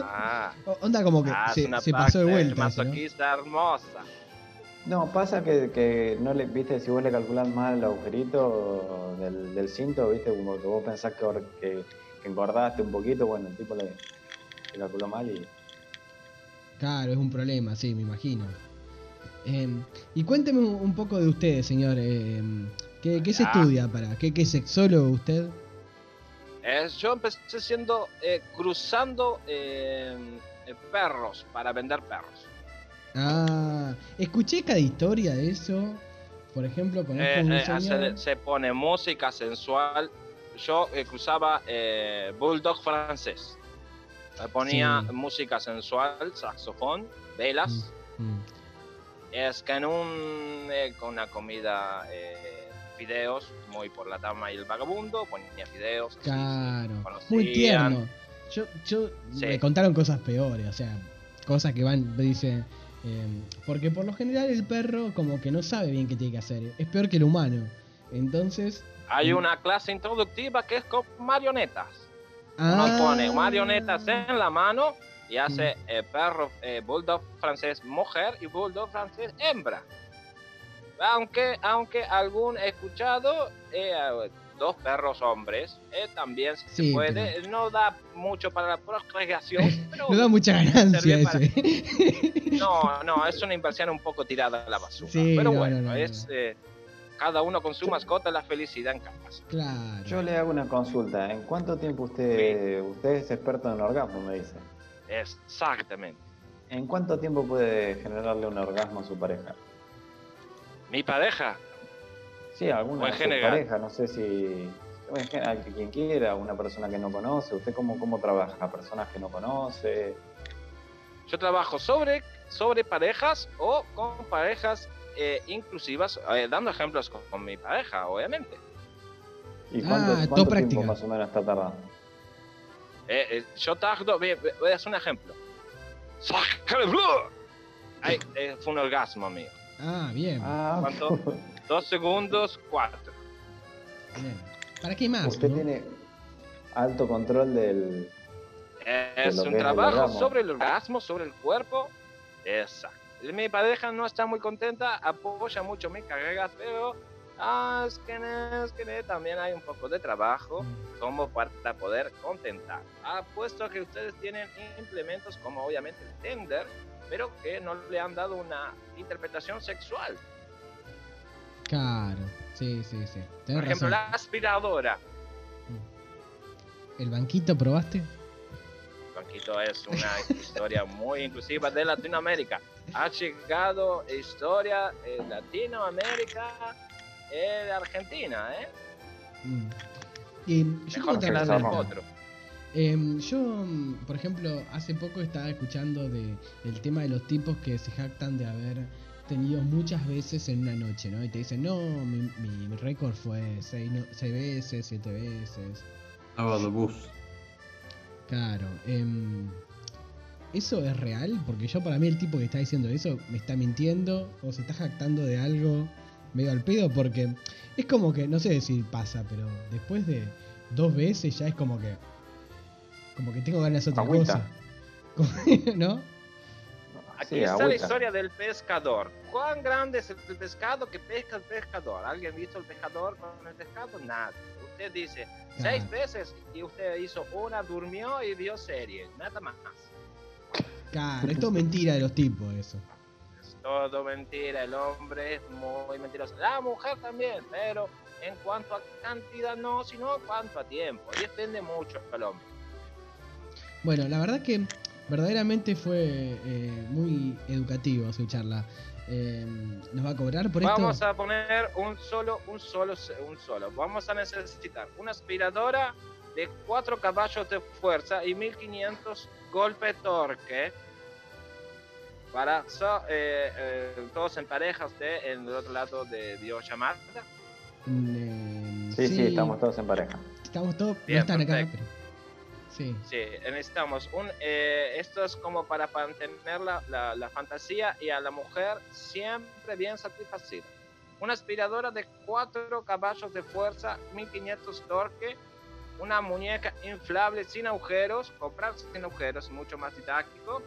Ah, Onda como que ah, se, una se pasó de vuelta. eso, ¿no? hermosa. No, pasa que, que no le, viste, si vos le calculás mal el agujerito del, del cinto, viste, como que vos pensás que, que, que engordaste un poquito, bueno, el tipo le, le calculó mal y Claro, es un problema, sí, me imagino. Em, y cuénteme un un poco de usted, señor. em, ¿qué, qué se Ah. estudia para? ¿Qué, qué sexólogo usted? Yo empecé siendo eh, cruzando eh, eh, perros para vender perros. Ah, escuché cada historia de eso. Por ejemplo, conozco Eh, un eh, se, se pone música sensual. Yo cruzaba bulldog francés. Ponía Sí. música sensual, saxofón, velas. Mm, Es que en un con una comida fideos, muy por la dama y el vagabundo, ponía fideos. así, Claro, se muy tierno. Yo, yo Sí. me contaron cosas peores, o sea, cosas que van, dice, em, porque por lo general el perro como que no sabe bien qué tiene que hacer, es peor que el humano. Entonces, Hay Mm. una clase introductiva que es con marionetas. ah, Uno pone marionetas en la mano y hace eh, perro, eh, bulldog francés mujer y bulldog francés hembra. Aunque, aunque algún he escuchado, eh, dos perros hombres, eh, también se Sí, puede. No da mucho para la procreación, pero No da mucha ganancia para- ese. No, no, es una inversión un poco tirada a la basura. Sí, pero no, bueno, no, no, es eh, cada uno con su mascota la felicidad en casa. Claro. Yo le hago una consulta. ¿En cuánto tiempo usted, usted es experto en orgasmo, me dice? Exactamente. ¿En cuánto tiempo puede generarle un orgasmo a su pareja? Mi pareja, Sí, alguna de parejas, no sé si... quien quiera, una persona que no conoce. ¿Usted cómo, cómo trabaja? ¿Personas que no conoce? yo trabajo sobre, sobre parejas o con parejas eh, inclusivas, eh, dando ejemplos con, con mi pareja, obviamente. ¿Y cuánto, Ah, cuánto práctica. tiempo más o menos está tardando? Eh, eh, yo tardo, voy a hacer un ejemplo. Ay, eh, fue un orgasmo mío. Ah, bien. Ah, ¿Cuánto? Dos segundos, cuatro. bien. ¿Para qué más? usted no? tiene alto control del... Es un el trabajo sobre el orgasmo, sobre el cuerpo. Exacto. Mi pareja no está muy contenta, apoya mucho mi carrera, pero también hay un poco de trabajo como para poder contentar. Apuesto que ustedes tienen implementos como obviamente el Tender, pero que no le han dado una interpretación sexual. Claro. Sí, sí, sí. Por Tenés ejemplo, razón. la aspiradora. ¿El banquito probaste? Banquito es una historia muy inclusiva de Latinoamérica. Ha llegado historia en Latinoamérica, Argentina, ¿eh? Mm. Y yo Mejor tengo que la otra del pregunta. otro. Em, yo, mm, por ejemplo, hace poco estaba escuchando de, el tema de los tipos que se jactan de haber tenido muchas veces en una noche, ¿no? Y te dicen, no, mi, mi récord fue seis, no- seis veces, siete veces. Sábado bus. Claro. em, ¿Eso es real? Porque yo para mí el tipo que está diciendo eso me está mintiendo o se está jactando de algo medio al pedo porque es como que, no sé si pasa, pero después de dos veces ya es como que... Como que tengo ganas de otra Agüita. cosa. ¿No? Aquí Sí, está la historia del pescador. ¿Cuán grande es el pescado que pesca el pescador? ¿Alguien ha visto el pescador con el pescado? Nada. Usted dice seis Claro. veces y usted hizo una, durmió y vio serie. Nada más. Claro, es todo mentira de los tipos eso. Todo mentira. El hombre es muy mentiroso. La mujer también, pero en cuanto a cantidad no, sino en cuanto a tiempo. Y depende mucho del hombre. Bueno, la verdad que verdaderamente fue eh, muy educativo su charla. Eh, ¿Nos va a cobrar por Vamos esto? a poner un solo, un solo, un solo. Vamos a necesitar una aspiradora de 4 caballos de fuerza y 1500 golpe torque. Para so- eh, eh, todos en pareja, usted en el otro lado de videollamada. Eh, Sí, sí, estamos todos en pareja. Estamos todos. Bien, no están acá, pero. Sí. Sí, necesitamos un. eh, esto es como para mantener la, la- la fantasía y a la mujer siempre bien satisfacida. Una aspiradora de 4 caballos de fuerza, 1500 torque, una muñeca inflable sin agujeros, comprar sin agujeros, mucho más didáctico.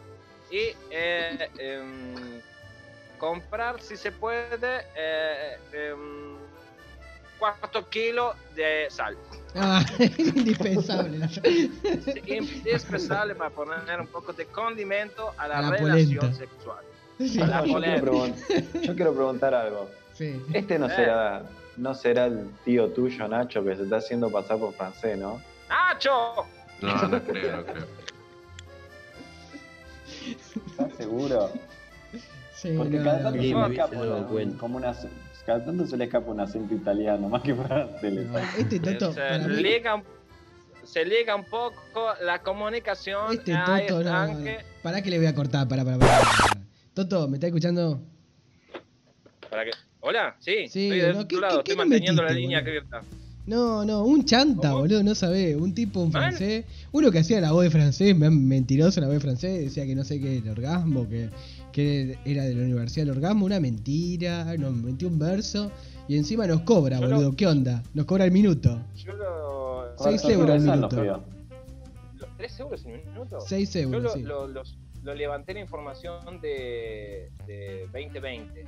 Y eh, em, comprar, si se puede, eh, em, cuarto kilo de sal. Ah, indispensable. indispensable para poner un poco de condimento a la, la relación polenta. sexual. Sí. A la yo, quiero yo preguntar algo. Sí. Este no Eh. será, no será el tío tuyo, Nacho, que se está haciendo pasar por francés, ¿no? ¡Nacho! No, no creo, no creo. ¿Estás seguro? Sí, Porque no, cada no, tanto no. se Sí, le me escapa una- como una, cada tanto se le escapa un acento italiano, más que francés. No. Este Toto, se, para mí, liga, un- se liga un poco la comunicación. este Toto, no, no, no. Pará que le voy a cortar, pará, pará, pará. pará. Toto, ¿me está escuchando? para Hola, sí, Sí, estoy de no, tu ¿qué- lado, qué- qué estoy manteniendo la línea boludo? abierta. No, no, un chanta, ¿Cómo? boludo, no sabe. Un tipo, un francés. Uno que hacía la voz de francés, me- mentiroso la voz de francés, decía que no sé qué el orgasmo, que, que era de la Universidad del Orgasmo, una mentira, nos metió un verso y encima nos cobra, Yo no- boludo. ¿Qué onda? Nos cobra el minuto. Yo lo. Seis ¿Cuántos euros al los minuto. pibes? los 3 euros en un minuto. 6 Yo euros, lo, sí. lo- los- lo levanté la información de, de 2020.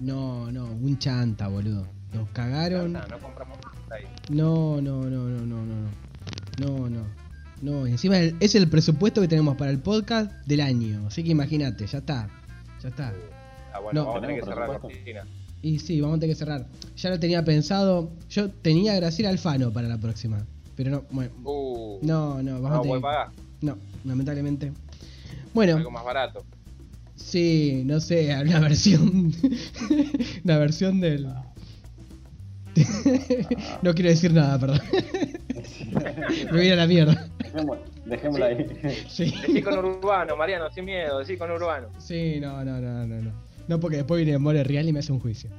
No, no, un chanta, boludo. Nos cagaron. No, no compramos nada. ahí. No, no, no, no, no, no. No, no. No, y encima es el presupuesto que tenemos para el podcast del año. Así que imagínate, ya está. Ya está. Ah, bueno, No. vamos a tener que ¿Tenemos cerrar la cortina. Y sí, vamos a tener que cerrar. Ya lo tenía pensado. Yo tenía a Graciela Alfano para la próxima. Pero no, bueno. Uh, No, no, vamos no a tener pagar. No, lamentablemente. Bueno, Algo más barato. sí, no sé, una versión. una versión del. no quiero decir nada, perdón. Me voy a la mierda. Dejémosla, dejémosla ahí. Sí. Decí con urbano, Mariano, sin miedo, decí con urbano. Sí, no, no, no, no, no. No, porque después viene More Real y me hace un juicio.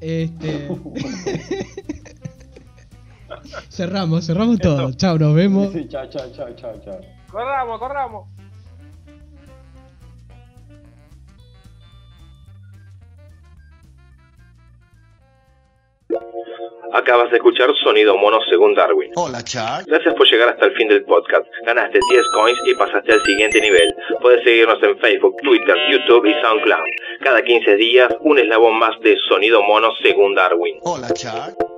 Este. cerramos, cerramos todo. Chao, nos vemos. Sí, chao, chao, chao, chao, chao. Corramos, corramos. Acabas de escuchar Sonido Mono según Darwin. Hola, Chuck. Gracias por llegar hasta el fin del podcast. Ganaste 10 coins y pasaste al siguiente nivel. Puedes seguirnos en Facebook, Twitter, YouTube y SoundCloud. Cada 15 días, un eslabón más de Sonido Mono según Darwin. Hola, Chuck.